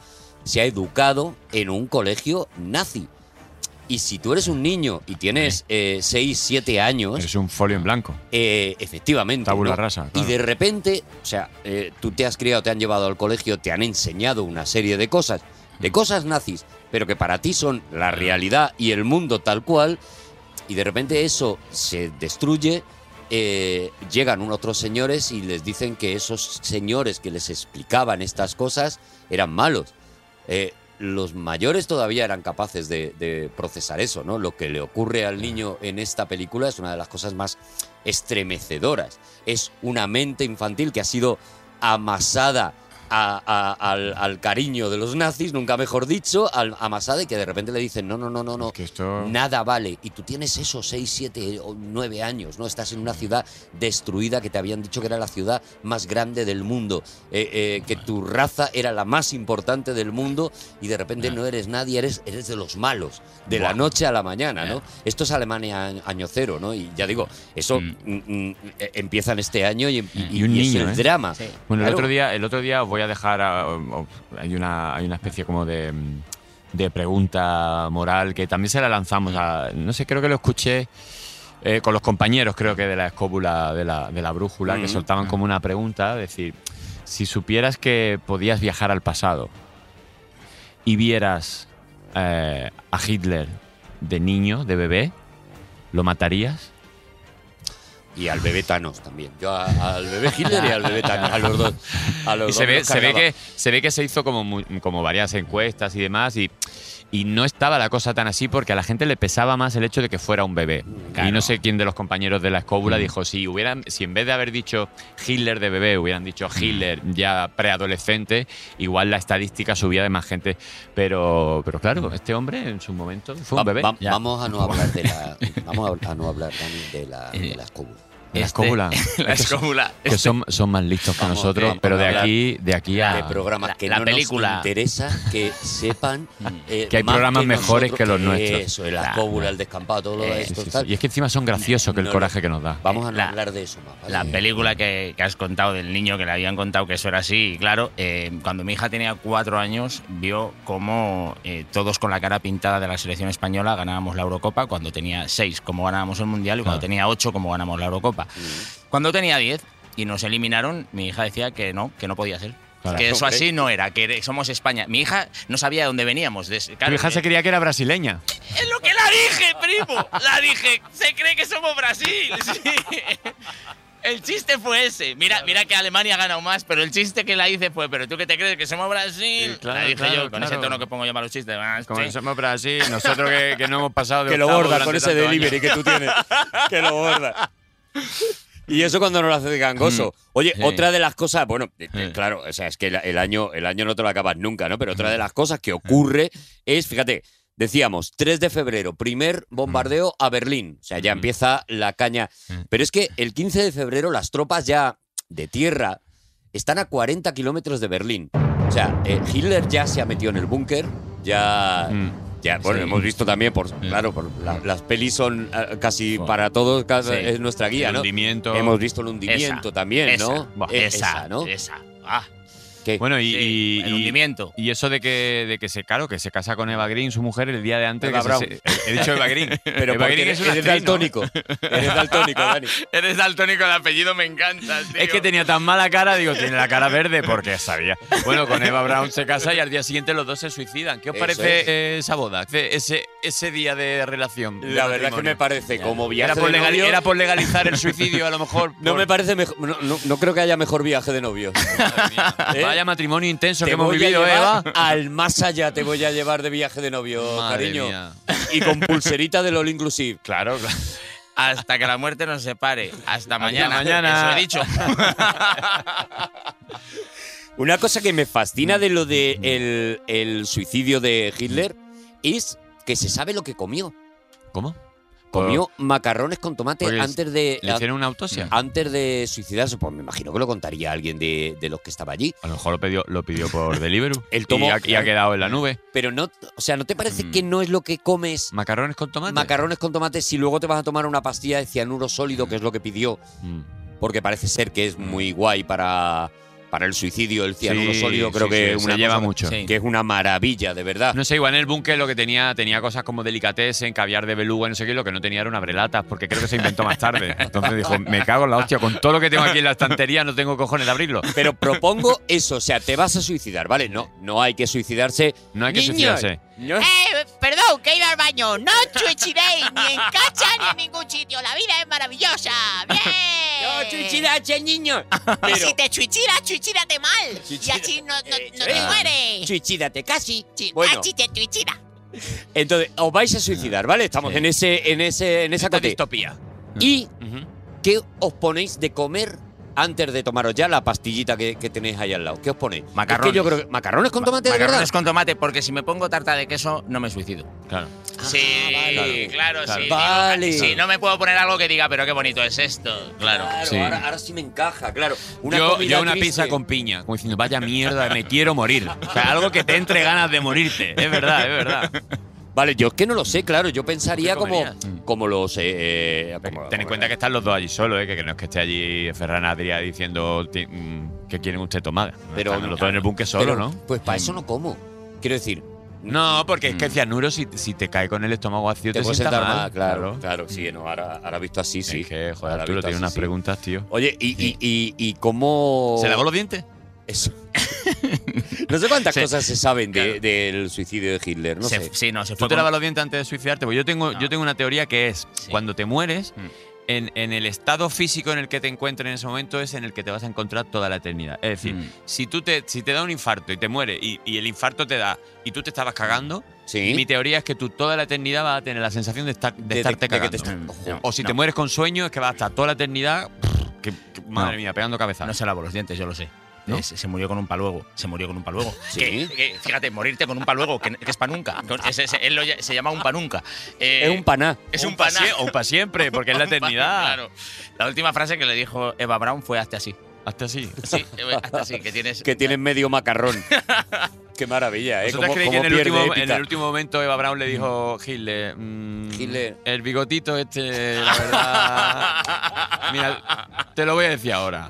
se ha educado en un colegio nazi. Y si tú eres un niño y tienes 6, 7 años, Es un folio en blanco. eh, efectivamente. Tabula ¿no? rasa, Y de repente, o sea, eh, tú te has criado, te han llevado al colegio, te han enseñado una serie de cosas, de cosas nazis, pero que para ti son la realidad y el mundo tal cual, y de repente eso se destruye. eh, llegan unos otros señores y les dicen que esos señores que les explicaban estas cosas eran malos. Eh, los mayores todavía eran capaces de, de procesar eso, ¿no? Lo que le ocurre al niño en esta película es una de las cosas más estremecedoras. Es una mente infantil que ha sido amasada a- a- al, al cariño de los nazis, nunca mejor dicho, al, amasada y que de repente le dicen, no, no, no, no, no, Que esto... nada vale. Y tú tienes esos 6, 7 o 9 años, ¿no? Estás en una ciudad destruida que te habían dicho que era la ciudad más grande del mundo, eh, eh, que tu raza era la más importante del mundo y de repente no eres nadie, eres, eres de los malos, de la noche a la mañana, ¿no? Esto es Alemania año- cero, ¿no? Y ya digo, eso Mm. mm, mm, eh, empieza en este año y, y- Y un y niño, es el ¿eh? drama. Sí. Bueno, el Claro. otro día, el otro día os voy a dejar. a- o- hay una, hay una especie como de, de pregunta moral que también se la lanzamos a. No sé, creo que lo escuché eh, con los compañeros, creo que de la escóbula de la, de la brújula, que soltaban como una pregunta: decir, si supieras que podías viajar al pasado y vieras eh, a Hitler de niño, de bebé, ¿lo matarías? Y al bebé Thanos también. Yo a- al bebé Hitler y al bebé Thanos, a los dos. A los Y dos se ve, se, ve que, se ve que se hizo como, mu- como varias encuestas y demás y, y no estaba la cosa tan así porque a la gente le pesaba más el hecho de que fuera un bebé. Y no sé quién de los compañeros de la escóbula Mm. dijo, si hubieran, si en vez de haber dicho Hitler de bebé, hubieran dicho Hitler ya preadolescente, igual la estadística subía de más gente. Pero, pero claro, este hombre en su momento fue un bebé. va- vamos a no hablar de la. Vamos a, a no hablar, Dani, de la, de la escóbula. La Este- escóbula. la que son- escóbula. Que Este- son, son más listos que Vamos, nosotros, eh, pero de a aquí, de aquí de a. programas la- que la no película. nos interesa que sepan eh, Que hay programas mejores que los nuestros. Eso, la escóbula, el descampado, todo Eh, esto. Sí, sí. Y es que encima son graciosos que el coraje que nos da. Vamos a no hablar de eso más. ¿vale? La película que, que has contado del niño que le habían contado que eso era así, y claro, eh, cuando mi hija tenía cuatro años, vio cómo eh, todos con la cara pintada de la selección española ganábamos la Eurocopa, cuando tenía seis, como ganábamos el Mundial, y cuando tenía ocho, como ganamos la Eurocopa. Cuando tenía diez y nos eliminaron, mi hija decía que no, que no podía ser. Claro. Que eso así no era, que somos España. Mi hija no sabía de dónde veníamos. de- Tu claro, hija se creía que era brasileña. es lo que la dije, primo. La dije. Se cree que somos Brasil. Sí. El chiste fue ese. Mira, mira que Alemania ha ganado más, pero el chiste que la hice fue, pero tú que te crees que somos Brasil. Sí, claro, la dije claro, yo con ese tono que pongo yo para los chistes. Ah, Como sí. somos Brasil, nosotros que, que no hemos pasado de que lo borda con ese delivery años. que tú tienes. que lo borda. Y eso cuando no lo hace de gangoso. Oye, Sí. otra de las cosas, bueno, eh, Sí. claro, o sea, es que el, el año, el año no te lo acabas nunca, ¿no? Pero otra de las cosas que ocurre es, fíjate, decíamos, 3 de febrero, primer bombardeo a Berlín. O sea, ya empieza la caña. Pero es que el 15 de febrero las tropas ya de tierra están a 40 kilómetros de Berlín. O sea, eh, Hitler ya se ha metido en el búnker, ya... Mm. Ya, bueno, Sí. hemos visto también, por, claro, por la- las pelis son eh, casi para todos, casi Sí. es nuestra guía, El ¿no? hundimiento. Hemos visto el hundimiento Esa, también, esa, ¿no? Buah, Eh, Esa, ¿no? Esa. Ah, ¿Qué? Bueno, y, sí, y- el y- hundimiento. y eso de que, de que se, claro, que se casa con Eva Green, su mujer, el día de antes. Eva se- se- he dicho Eva Green. Pero Eva Green eres, es una eres actriz, ¿no? daltónico. Eres daltónico, Dani. Eres daltónico de apellido, me encanta. tío. Es que tenía tan mala cara, digo, tiene la cara verde porque sabía. Bueno, con Eva Brown se casa y al día siguiente los dos se suicidan. ¿Qué os Eso parece es. eh, esa boda? Ese, ese, día de relación. de La verdad es que me parece como viaje Era por, de novio, era por legalizar el suicidio, a lo mejor. No por- me parece mejor. No, no- no creo que haya mejor viaje de novios. ¿Eh? Vaya matrimonio intenso Te que hemos voy a vivido, llevar Eva. Al más allá te voy a llevar de viaje de novio, Madre cariño. mía. Y con pulserita del All Inclusive. Claro, claro. Hasta que la muerte nos separe. Hasta mañana. mañana. Eso he dicho. Una cosa que me fascina de lo de el, el suicidio de Hitler es que se sabe lo que comió. ¿Cómo? Comió macarrones con tomate Porque antes de ¿Le hicieron una autopsia? antes de suicidarse. Pues me imagino que lo contaría alguien de, de los que estaba allí. A lo mejor lo pidió, lo pidió por Deliveroo. El tomo- y, ha, y ha quedado en la nube. Pero no, o sea, ¿no te parece Mm. que no es lo que comes ¿Macarrones con tomate? macarrones con tomate si luego te vas a tomar una pastilla de cianuro sólido, que es lo que pidió? Mm. Porque parece ser que es muy guay para, para el suicidio, el cianuro Sí, sólido. Creo sí, que sí, es se una lleva cosa mucho. Que es una maravilla, de verdad. No sé, igual en el búnker lo que tenía tenía cosas como delicatessen, caviar de beluga, no sé qué, lo que no tenía era una brelatas, porque creo que se inventó más tarde. Entonces dijo, me cago en la hostia, con todo lo que tengo aquí en la estantería no tengo cojones de abrirlo. Pero propongo eso, o sea, te vas a suicidar, ¿vale? No, no hay que suicidarse. No hay que suicidarse. No- Eh, perdón, que he ido al baño. No chuichiréis ni en casa ni en ningún sitio. La vida es maravillosa. Bien. No, suicidarse, niños. Y Pero si te chuichiras, chuichírate mal. Chuichira- Y así no, no, Eso no te es. mueres. suicídate casi. Chi- Bueno, Así te chuichira. entonces os vais a suicidar, ¿vale? Estamos en ese, en ese, en esa distopía. Y. ¿qué os ponéis de comer antes de tomaros ya la pastillita que, que tenéis ahí al lado? ¿Qué os ponéis? Macarrones. Es que yo creo que macarrones con tomate de verdad. Macarrones con tomate, porque si me pongo tarta de queso, no me suicido. Claro. Sí, vale. claro, Claro. sí. digo, Vale. sí, no me puedo poner algo que diga, pero qué bonito es esto. Claro. Claro, Sí. ahora, ahora sí me encaja, claro. Una yo, yo una triste. pizza con piña, como diciendo, vaya mierda, me quiero morir. O sea, algo que te entre ganas de morirte. Es verdad, es verdad. Vale, yo es que no lo sé, claro. Yo pensaría ¿Qué como, comerías? como los. eh, eh, como- Ten en cuenta que están los dos allí solos, ¿eh? que, que no es que esté allí Ferran Adrià diciendo mm, que quieren usted tomar. Pero- Están los dos en el búnker pero, solos, ¿no? Pues para eso no como. Quiero decir, No, porque es que el Mm. cianuro, si, si te cae con el estómago vacío, te te, puedes sienta sentar mal. mal, claro. Claro, sí, no, ahora, ahora visto así, sí. Es que, joder, Arturo, tiene unas sí. preguntas, tío. Oye, y, y, y, y cómo. ¿Se lavó los dientes? Eso. no sé cuántas Sí. cosas se saben de- Claro. del suicidio de Hitler, no Se- sé. sí, no, se ¿Tú fue te con- lavas los dientes antes de suicidarte? Pues yo tengo, No. yo tengo una teoría que es, Sí. cuando te mueres, Mm. en, en el estado físico en el que te encuentres en ese momento es en el que te vas a encontrar toda la eternidad. Es decir, Mm. si tú te, si te da un infarto y te mueres y, y el infarto te da y tú te estabas cagando, Sí. mi teoría es que tú toda la eternidad vas a tener la sensación de, estar, de, estarte de que cagando. te Mm, Ojo. o si no. te mueres con sueño es que vas a estar toda la eternidad, que, que- madre No. mía, pegando cabeza. No se lavó los dientes, yo lo sé. ¿No? Es- se murió con un paluego. Se murió con un paluego. Sí. Que- que, fíjate, morirte con un paluego, que, que es panunca. Con- ese- ese- él lo se llama un panunca. Eh, Es un paná. Es un pa' paná. o para siempre, porque es la Un eternidad. Claro. La última frase que le dijo Eva Brown fue hasta así. Hasta así. Sí, eh, hasta así, que tienes. Que tienes medio macarrón. Qué maravilla, ¿eh? ¿Vosotros Cómo- creéis que en el, último, en épica. el último momento Eva Brown le dijo Hitler, mm, Hitler. el bigotito este, la verdad, mira, te lo voy a decir ahora,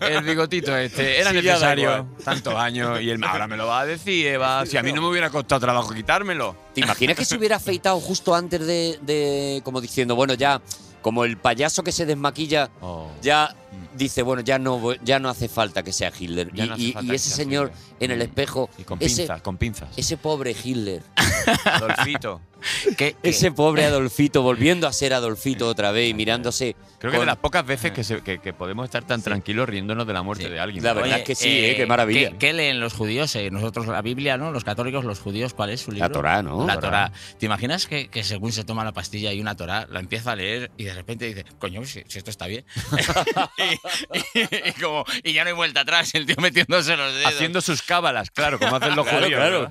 el bigotito este, era Sí, necesario tantos años y él ahora me lo va a decir, Eva, si a mí no me hubiera costado trabajo quitármelo. ¿Te imaginas que se hubiera afeitado justo antes de, de- como diciendo, bueno, ya, como el payaso que se desmaquilla, Oh. ya dice, bueno, ya no, ya no hace falta que sea Hitler. Y no y- y ese señor Hitler. en el espejo, Y con ese, pinzas, con pinzas. ese pobre Hitler, Adolfito. que- que- ese pobre Adolfito, volviendo a ser Adolfito otra vez y mirándose. Creo que con- de las pocas veces que, se- que- que podemos estar tan tranquilos riéndonos de la muerte Sí. de alguien. La verdad Oye, es que sí, ¿eh? Qué maravilla. ¿qué, qué leen los judíos? Eh, nosotros la Biblia, ¿no? Los católicos, los judíos, ¿cuál es su libro? La Torá, ¿no? La La Torá. ¿Te imaginas que, que según se toma la pastilla y una Torá, la empieza a leer y de repente dice, coño, si, si esto está bien? y, y- y como, y ya no hay vuelta atrás, el tío metiéndose los dedos. Haciendo sus cábalas, claro, como hacen los judíos. claro.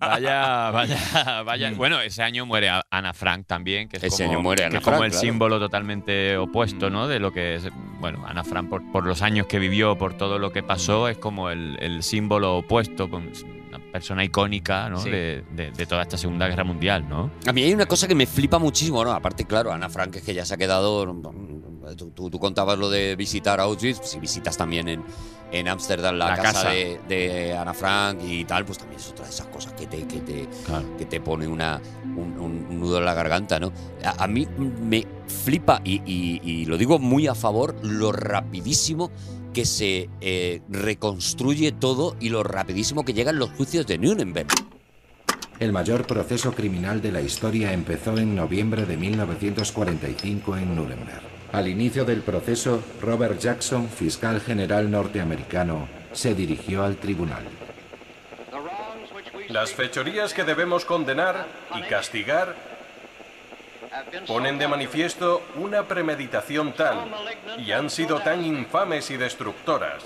vaya, vaya, vaya. Bueno, ese año muere Ana Frank también, que es Ese como, año muere que Ana es como Frank, el claro. símbolo totalmente opuesto, ¿no? De lo que es, bueno, Ana Frank por, por los años que vivió, por todo lo que pasó, es como el, el símbolo opuesto, con- una persona icónica, ¿no? Sí. De, de- de toda esta Segunda Guerra Mundial, ¿no? A mí hay una cosa que me flipa muchísimo, ¿no? Aparte, claro, Ana Frank es que ya se ha quedado. Tú, tú- tú contabas lo de visitar Auschwitz, si visitas también en en Ámsterdam la, La casa, casa. De, de Ana Frank y tal, pues también es otra de esas cosas que te, que te, Claro. que te pone una, un, un- un nudo en la garganta, ¿no? A, a mí me flipa, y, y- y lo digo muy a favor, lo rapidísimo que se eh, reconstruye todo y lo rapidísimo que llegan los juicios de Nuremberg. El mayor proceso criminal de la historia empezó en noviembre de 1945 en Nuremberg. Al inicio del proceso, Robert Jackson, fiscal general norteamericano, se dirigió al tribunal. Las fechorías que debemos condenar y castigar ponen de manifiesto una premeditación tal y han sido tan infames y destructoras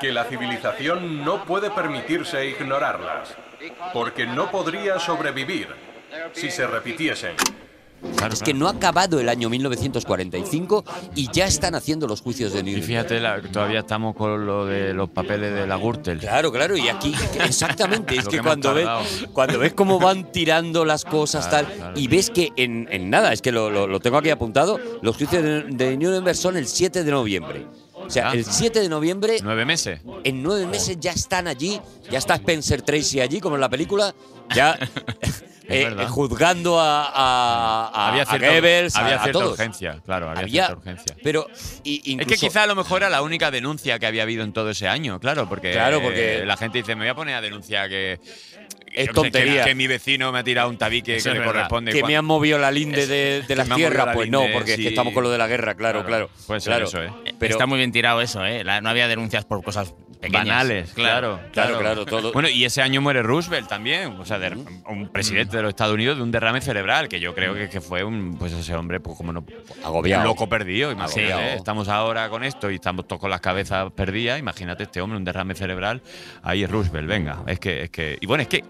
que la civilización no puede permitirse ignorarlas, porque no podría sobrevivir si se repitiesen. Es que no ha acabado el año 1945 y ya están haciendo los juicios de Y Nuremberg. fíjate, la- todavía estamos con lo de los papeles de la Gürtel. Claro, claro, y aquí exactamente, es que, cuando ves, cuando ves cómo van tirando las cosas Claro, tal, claro. y ves que en, en nada, es que lo, lo- lo tengo aquí apuntado, los juicios de, de Nuremberg son el 7 de noviembre. O sea, Ah. el 7 de noviembre, Nueve meses. en nueve meses ya están allí, ya está Spencer Tracy allí, como en la película, ya eh, juzgando a, a, a- había a cierta, Goebbels, había a cierta todos. urgencia, claro, había, Había- cierta urgencia. Pero y- Es que quizá a lo mejor era la única denuncia que había habido en todo ese año, claro, porque, Claro, porque- eh, la gente dice, me voy a poner a denunciar que... Es que- tontería. Que, mi vecino me ha tirado un tabique Eso que verdad. corresponde. que me han movido la linde Es- de, de las me tierras, la pues no, porque es que sí. estamos con lo de la guerra, claro, claro. Puede ser claro. eso, ¿eh? Pero Está muy bien tirado eso, ¿eh? La- no había denuncias por cosas pequeñas. Banales, claro, Claro, claro, todo. Bueno, y ese año muere Roosevelt también, o sea, de- un presidente de los Estados Unidos de un derrame cerebral, que yo creo que, que fue un, pues ese hombre, pues como no, Agobiado. un loco perdido, imagínate, Agobiado. estamos ahora con esto y estamos todos con las cabezas perdidas, imagínate este hombre, un derrame cerebral, ahí es Roosevelt, venga, es que, es que, y bueno, es que,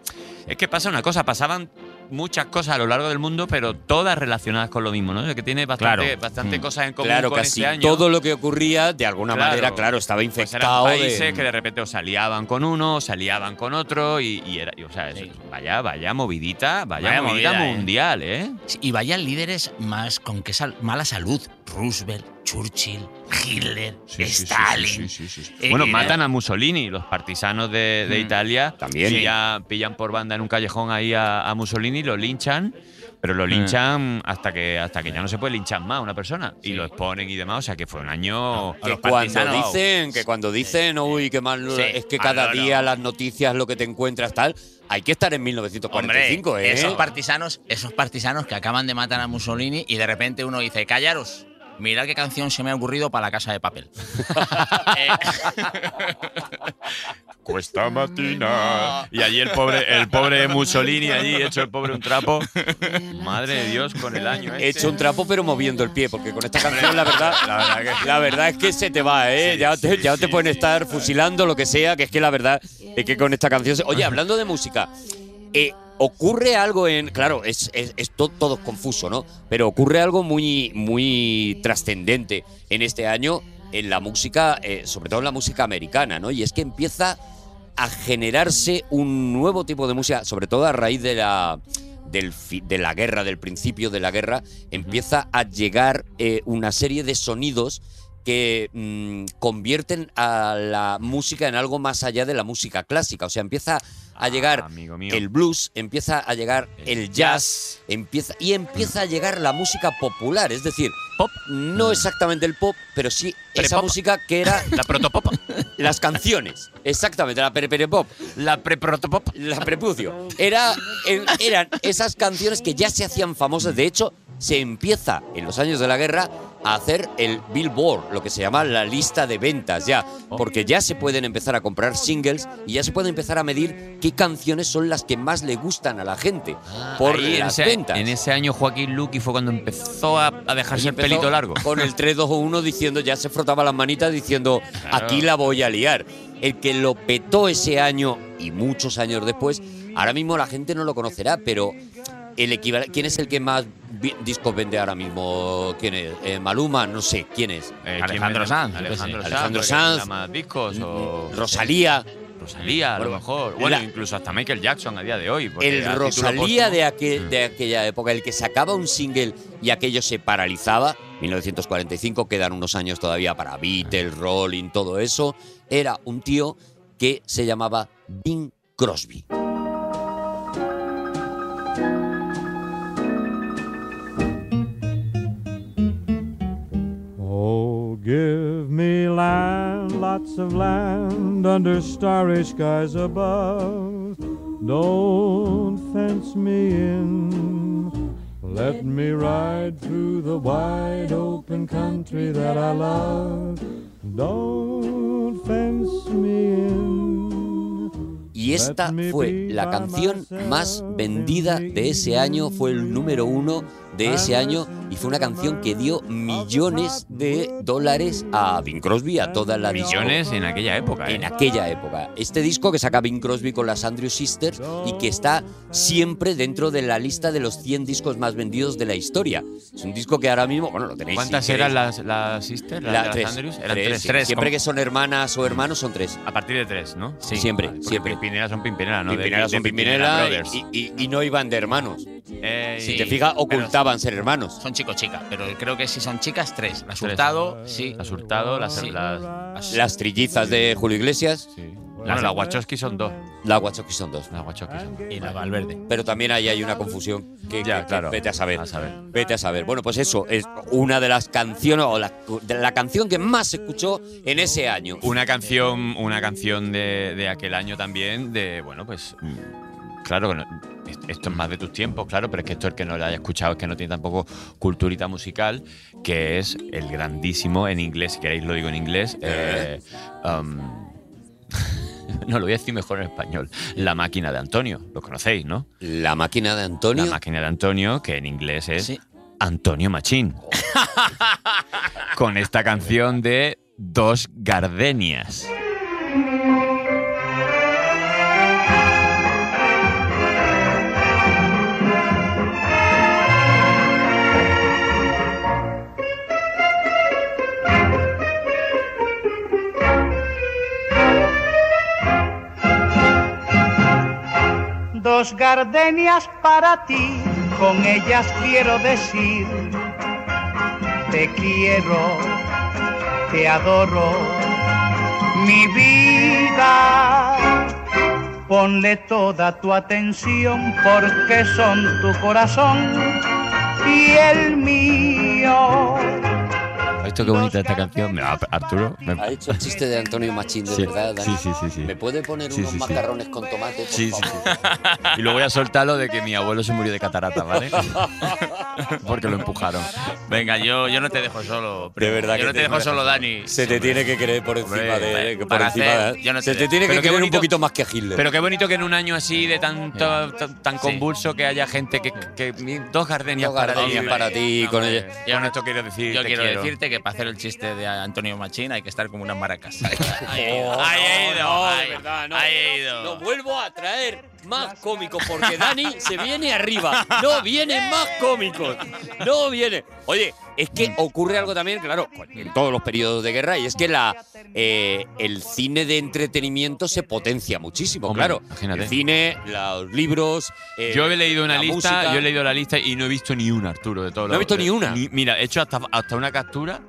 es que pasa una cosa, pasaban muchas cosas a lo largo del mundo, pero todas relacionadas con lo mismo, ¿no? Es que tiene bastante, Claro. bastante Mm. cosas en común claro, con casi ese año. todo lo que ocurría, de alguna Claro. manera, claro, estaba Pues eran infectado países de. que de repente o se aliaban con uno, o se aliaban con otro, y, y era, y, o sea, eso- Sí. vaya, vaya movidita, vaya, Vaya movida movida, ¿eh? mundial, ¿eh? Y vayan líderes más con qué sal- mala salud. Roosevelt, Churchill, Hitler, Sí, Stalin. sí, sí. Eh, Bueno, eh, matan a Mussolini, los partisanos de, de Mm. Italia. También. Pillan, pillan por banda en un callejón ahí a, a Mussolini, lo linchan Pero Mm. lo linchan hasta que hasta que ya no se puede linchar más a una persona. Y lo exponen y demás. O sea que fue un año. Que cuando dicen, que cuando dicen, uy, qué mal, es que Ah, cada día las noticias, lo que te encuentras, tal, hay que estar en 1945, Hombre, ¿eh? esos partisanos, esos partisanos que acaban de matar a Mussolini y de repente uno dice, callaros, mirad qué canción se me ha ocurrido para la casa de papel. Cuesta matina. Y allí el pobre, el pobre Mussolini, allí hecho el pobre un trapo. Madre de Dios, con el año. He este. hecho un trapo pero moviendo el pie, porque con esta canción la verdad, La verdad que- la verdad es que se te va, ¿eh? ya te, ya te pueden estar fusilando, lo que sea, que es que la verdad es que con esta canción... se- Oye, hablando de música, eh, ocurre algo en... Claro, es, es, es to- todo confuso, ¿no? Pero ocurre algo muy, muy trascendente en este año en la música, eh, sobre todo en la música americana, ¿no? Y es que empieza a generarse un nuevo tipo de música, sobre todo a raíz de la, del fi- de la guerra, del principio de la guerra, empieza a llegar eh, una serie de sonidos que mm, convierten a la música en algo más allá de la música clásica. O sea, empieza a llegar mío. el blues, empieza a llegar el jazz, empieza, y empieza a llegar la música popular. Es decir, pop, no exactamente el pop, pero sí esa música que era la protopop. las canciones, exactamente, la pop, la pre-protopop, la prepucio. Era, eran esas canciones que ya se hacían famosas. De hecho, se empieza en los años de la guerra a hacer el Billboard, lo que se llama la lista de ventas ya, porque ya se pueden empezar a comprar singles y ya se puede empezar a medir qué canciones son las que más le gustan a la gente por Ahí, en, las ese, ventas. en ese año Joaquín Luqui fue cuando empezó a, a dejarse el pelito largo. Con el 3-2-1 diciendo, ya se frotaba las manitas diciendo, Claro. aquí la voy a liar. El que lo petó ese año y muchos años después, ahora mismo la gente no lo conocerá, pero el equival- ¿quién es el que más discos vende ahora mismo? ¿Quién es? Eh, Maluma, no sé, ¿quién es? Eh, Alejandro ¿quién Sanz. Alejandro Sanz. Alejandro porque Sanz. venda más discos o Rosalía. Rosalía, a lo mejor. Bueno, la- incluso hasta Michael Jackson a día de hoy. El Rosalía de, aquel, de aquella época, el que sacaba un single y aquello se paralizaba, 1945, quedan unos años todavía para Beatles, Rolling, todo eso, era un tío que se llamaba Bing Crosby. Give me land, lots of land under starry skies above. Don't fence me in. Let me ride through the wide open country that I love. Don't fence me in. Y esta fue la canción más vendida de ese año, fue el número uno de ese año y fue una canción que dio millones de dólares a Bing Crosby, a toda la disco- Millones en aquella época. ¿eh? En aquella época. Este disco que saca Bing Crosby con las Andrew Sisters y que está siempre dentro de la lista de los 100 discos más vendidos de la historia. Es un disco que ahora mismo, bueno, lo tenéis. ¿Cuántas si eran las, las sisters? Las La- las tres, Andrews? Eran tres, tres. Siempre como- que son hermanas o hermanos son tres. A partir de tres, ¿no? Sí, siempre, Porque siempre. Pimpinela son Pimpinela, ¿no? De- Pimpinela de son Pimpinela Pimpinela y, y- y no iban de hermanos. Eh, Si y- te fijas, ocultaban ser hermanos. Son chicos chicas, pero creo que si son chicas, tres. Las Hurtado, sí. Las Hurtado, las, Sí. las, Las trillizas de Julio Iglesias. bueno, las Wachowski son dos. Las Wachowski son dos. Las Wachowski son dos. Y la Valverde. Pero también ahí hay una confusión que, Ya, que- que claro. vete a saber. A saber. Vete a saber. Bueno, pues eso es una de las canciones o la, de la canción que más se escuchó en ese año. Una canción, una canción de, de aquel año también, de, bueno, pues, mm, claro, que no- esto es más de tus tiempos, claro, pero es que esto el que no lo haya escuchado es que no tiene tampoco culturita musical, que es el grandísimo, en inglés, si queréis lo digo en inglés, eh, um, no lo voy a decir mejor en español, La máquina de Antonio, lo conocéis, ¿no? La máquina de Antonio. La máquina de Antonio, que en inglés es Antonio Machín. Con esta canción de Dos Gardenias. Gardenias para ti, con ellas quiero decir, te quiero, te adoro, mi vida. Ponle toda tu atención porque son tu corazón y el mío. Esto qué bonita esta canción. Mira, Arturo. me- Ha hecho el chiste de Antonio Machín, de Sí, verdad. Dani? sí, sí, sí, sí. ¿Me puede poner Sí, unos sí, sí. macarrones con tomate, por Sí, sí, favor? Y luego voy a soltar lo de que mi abuelo se murió de catarata, ¿vale? Porque lo empujaron. Venga, yo, yo no te dejo solo. De verdad yo que no te te- dejo solo, Dani. Se te tiene que creer por encima Hombre, de. por encima hacer- de- yo no te se te dejo. tiene que querer un poquito más que Hitler. Pero qué bonito que en un año así de tanto, tan, tan convulso que haya gente que, que- dos gardenias Dos para ti. para ti, con ella. Yo con esto quiero decir, Yo te quiero. decirte que para hacer el chiste de Antonio Machín hay que estar como unas maracas. Ahí he ido, ahí- he ido. No vuelvo a traer más cómicos porque Dani se viene arriba. No vienen más cómicos. No viene. Oye, es que ocurre algo también, claro, en todos los periodos de guerra, y es que la eh, el cine de entretenimiento se potencia muchísimo, Hombre, claro. imagínate. El cine, los libros. eh, Yo he leído una lista, música. yo he leído la lista y no he visto ni una, Arturo, de todo ¿No has visto ni una? mira, he hecho hasta, hasta una captura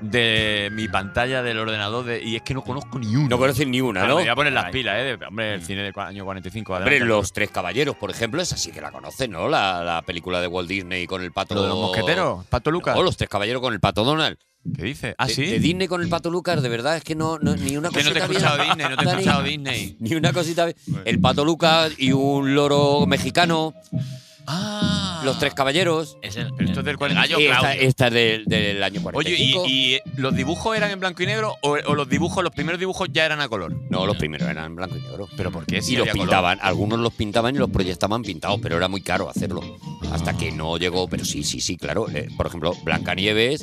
de mi pantalla del ordenador de- y es que no conozco ni una. No conoces ni una, ¿no? Me voy a poner las pilas, ¿eh? de- hombre, el cine del año 45. Hombre, adelante. Los Tres Caballeros, por ejemplo, esa sí que la conoces, ¿no? La, la película de Walt Disney con el pato. ¿Lo de los mosqueteros? ¿Pato Lucas? No, Los Tres Caballeros con el pato Donald. ¿Qué dice? Ah, sí. de Disney con el pato Lucas, de verdad, es que no, no- ni una Que no cosita te he bien. escuchado Disney, no te he escuchado Disney. Ni una cosita. El pato Lucas y un loro mexicano. Ah. Los Tres Caballeros. Es el, Esto es del 45. Y esta, esta es del, del año Oye, 45. ¿y, y los dibujos eran en blanco y negro o, o los dibujos, los primeros dibujos ya eran a color? No, los primeros eran en blanco y negro. ¿Pero por qué? Si y los color. pintaban, algunos los pintaban y los proyectaban pintados, pero era muy caro hacerlo. Hasta que no llegó, pero sí, sí, sí, claro. Eh, por ejemplo, Blancanieves,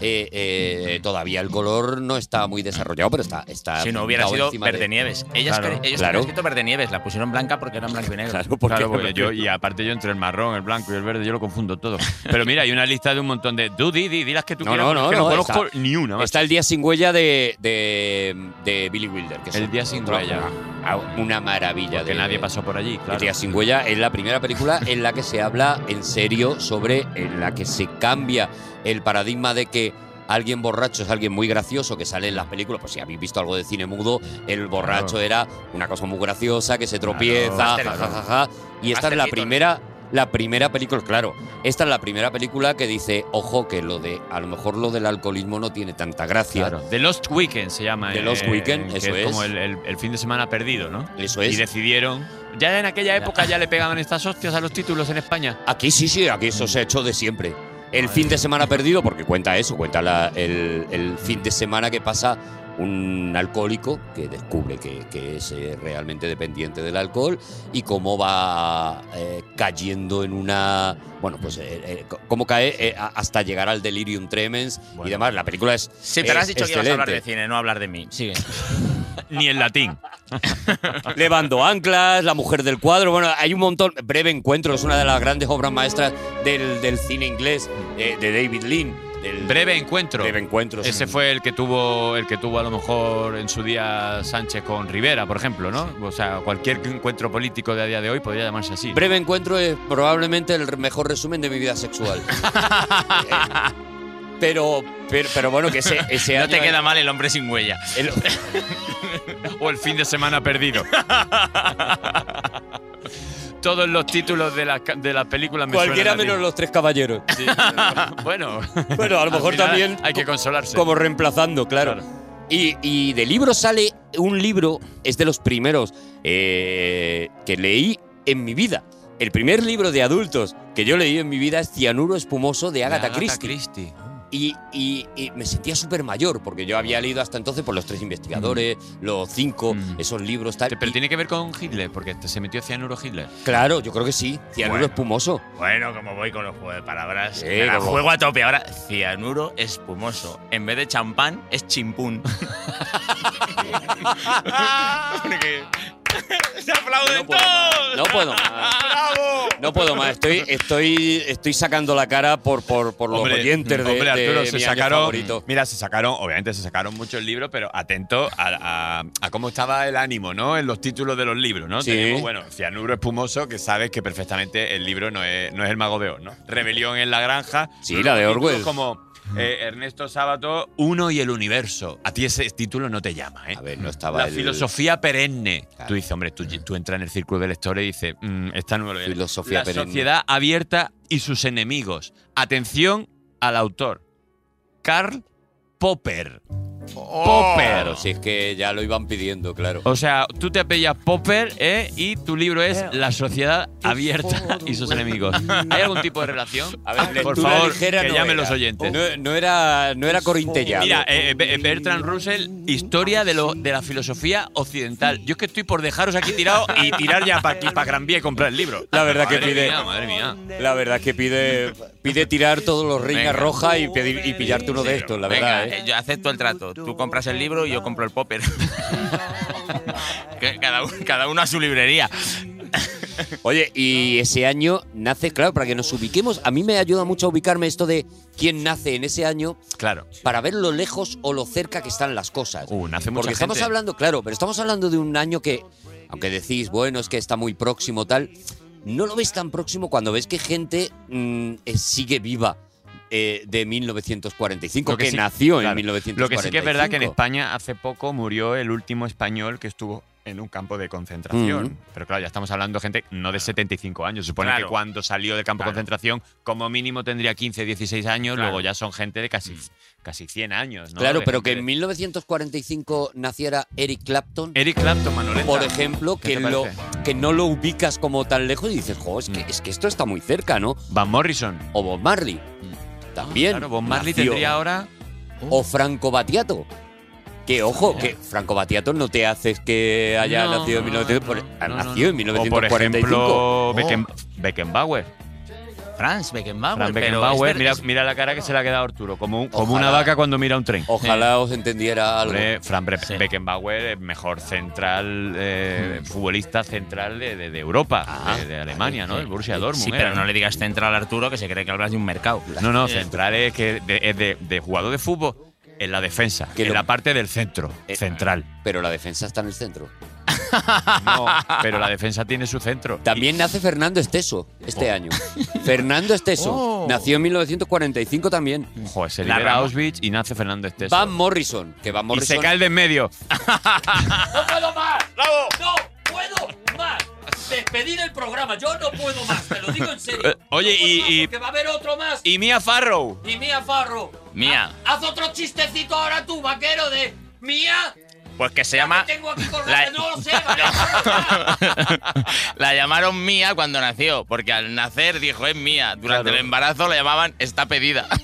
eh, eh, todavía el color no está muy desarrollado, pero está. está Si no hubiera sido encima de- Verde Nieves. Ellas Claro, ellos claro. habían escrito Verde Nieves, la pusieron blanca porque era en blanco y negro. Claro, porque Claro, porque yo, y aparte yo entre el marrón, el blanco y el verde, yo lo confundo todo. Pero mira, hay una lista de un montón de. Tú, di, di, di las que tú No, quieras, no, no, que no, no, conozco está- ni una. macho. Está el día sin huella de, de, de Billy Wilder. Que El día sin huella. ah, Una maravilla. Porque de, nadie pasó por allí, claro. El día sin huella es la primera película en la que se habla en serio sobre. en la que se cambia el paradigma de que. Alguien borracho es alguien muy gracioso que sale en las películas. Pues si habéis visto algo de cine mudo, el borracho Claro. era una cosa muy graciosa que se tropieza, Claro. Y esta es la primera la primera película, claro, esta es la primera película que dice, ojo, que lo de, a lo mejor lo del alcoholismo no tiene tanta gracia. Claro. The Lost Weekend se llama. The eh, Lost Weekend, que eso es. es. como el, el- el fin de semana perdido, ¿no? Eso es. Y decidieron. Ya en aquella época ya le pegaban estas hostias a los títulos en España. Aquí sí, sí, aquí eso se ha hecho de siempre. El fin de semana perdido, porque cuenta eso, cuenta la- el, el fin de semana que pasa un alcohólico que descubre que, que es eh, realmente dependiente del alcohol y cómo va eh, cayendo en una. Bueno, pues eh, eh, cómo cae eh, hasta llegar al delirium tremens y demás. La película es. Sí, pero has es dicho que ibas a hablar de excelente. cine, no hablar de mí. Sigue. Ni en latín. Levando anclas, La mujer del cuadro. Bueno, hay un montón. Breve encuentro, es una de las grandes obras maestras del, del cine inglés eh, de David Lean. Del- Breve encuentro. Breve encuentro. es Ese fue el que tuvo el que tuvo a lo mejor en su día Sánchez con Rivera, por ejemplo, ¿no? O sea, cualquier encuentro político de a día de hoy podría llamarse así. Breve encuentro es probablemente el mejor resumen de mi vida sexual. Pero, pero, pero bueno, que ese, ese No año. te queda mal el hombre sin huella. el- o el fin de semana perdido. Todos los títulos de las de las películas me cualquiera menos los tres caballeros. Sí, bueno, Bueno, a lo mejor también hay que consolarse. Como reemplazando, claro. Claro. Y, y de libro sale un libro, es de los primeros eh, que leí en mi vida. El primer libro de adultos que yo leí en mi vida es Cianuro Espumoso de Agatha, Christie. Y, y- y me sentía súper mayor, porque yo había leído hasta entonces por Los Tres Investigadores, Los Cinco, Mm. esos libros tal. Pero y- tiene que ver con Hitler, porque se metió cianuro Hitler. claro, yo creo que sí. Cianuro Bueno. Espumoso. Bueno, como voy con los juegos de palabras, Sí, me la como- juego a tope. Ahora, cianuro espumoso. En vez de champán, es chimpún. Porque se aplauden No puedo más, todos. no puedo más. ¡Bravo! No puedo más, estoy, estoy, estoy sacando la cara por, por, por los oyentes de, hombre, de Arturo, se mi año sacaron. favorito. Mira, se sacaron, obviamente se sacaron muchos libros, pero atento a, a- a cómo estaba el ánimo, ¿no? En los títulos de los libros, ¿no? Sí. Tenemos, bueno, Cianuro Espumoso, que sabes que perfectamente el libro no es, no es el mago de Oz, ¿no? Rebelión en la granja. Sí, la de Orwell. Como Eh, Ernesto Sábato, Uno y el Universo. A ti ese título no te llama, ¿eh? A ver, no estaba La el- filosofía perenne. Tú dices, hombre, tú, tú entras en el círculo de lectores y dices, mm, esta no me lo voy a leer. Filosofía La perenne. sociedad abierta y sus enemigos. Atención al autor. Karl Popper. Popper. Claro, si es que ya lo iban pidiendo, claro. O sea, tú te apellas Popper ¿eh? y tu libro es La sociedad abierta y sus enemigos. ¿Hay algún tipo de relación? A ver, Por lectura favor, que no llamen era. los oyentes. No, no era, no era corintellado. Mira, eh, Be- Bertrand Russell, historia de, lo, de la filosofía occidental. Yo es que estoy por dejaros aquí tirado y tirar ya para aquí, para Gran Vía y comprar el libro. La verdad que Madre pide- mía, madre mía. La verdad es que pide, pide tirar todos los Venga. rojas y, pedir- y pillarte uno de estos, la Venga, verdad. ¿eh? eh, yo acepto el trato. Tú compras el libro y yo compro el popper. Cada, uno, cada uno a su librería. Oye, y ese año nace, claro, para que nos ubiquemos, a mí me ayuda mucho a ubicarme esto de quién nace en ese año. Claro. Para ver lo lejos o lo cerca que están las cosas. Uh, nace mucha Porque estamos gente. hablando, claro, pero estamos hablando de un año que, aunque decís, bueno, es que está muy próximo, tal, no lo ves tan próximo cuando ves que gente mm, eh, sigue viva. eh, de 1945, Lo que, sí- nació claro, en 1945. Lo que sí que es verdad que en España hace poco murió el último español que estuvo en un campo de concentración. Mm. Pero claro, ya estamos hablando de gente no de 75 años. Se supone Claro. que cuando salió del campo de concentración, como mínimo tendría 15, 16 años, Claro. luego ya son gente de casi, casi 100 años. ¿no? Claro, De pero que de- en 1945 naciera Eric Clapton. Eric Clapton, Manoleta. Por ejemplo, ¿Qué que, lo? Mm. no lo ubicas como tan lejos y dices, jo, es que, es que esto está muy cerca, ¿no? Van Morrison. O Bob Marley. También. Claro, Bob Marley nació. tendría ahora. O Franco Battiato. Que ojo, que Franco Battiato no te haces que haya No, nacido en 1900, por- ha no, no, nacido en O 1945. por ejemplo, Oh. Becken- Beckenbauer. Franz Beckenbauer. Fran pero Beckenbauer, mira, es- mira la cara que se le ha quedado a Arturo, como, un- como una vaca cuando mira un tren. Ojalá os entendiera algo. Hombre, Fran Bre- Sí. Beckenbauer es mejor central, eh, futbolista central de, de- de Europa, Ah. de, de Alemania, ¿no? El Borussia Dortmund. Sí, era, pero no le digas central a Arturo que se cree que hablas de un mercado. No, no, central es que de, es de, de jugador de fútbol en la defensa, Que en lo- la parte del centro, Eh, central. Pero la defensa está en el centro. No, pero la defensa tiene su centro. También nace Fernando Esteso este año. Fernando Esteso. Oh. Nació en 1945 también. Y, joder, se libera. Auschwitz y nace Fernando Esteso. Van Morrison. Que Van y Morrison. se cae el de en medio. ¡No puedo más! ¡Bravo! ¡No puedo más! Despedir el programa, yo no puedo más, te lo digo en serio. Eh, oye, No y- más y- Porque va a haber otro más. Y Mia Farrow. Y Mía Farro. Mía. Haz otro chistecito ahora tú, vaquero, de Mía. Pues que se Ya llama. me tengo aquí con La- No lo sé, vale. la llamaron mía cuando nació, porque al nacer dijo es mía. Durante Claro. el embarazo la llamaban está pedida.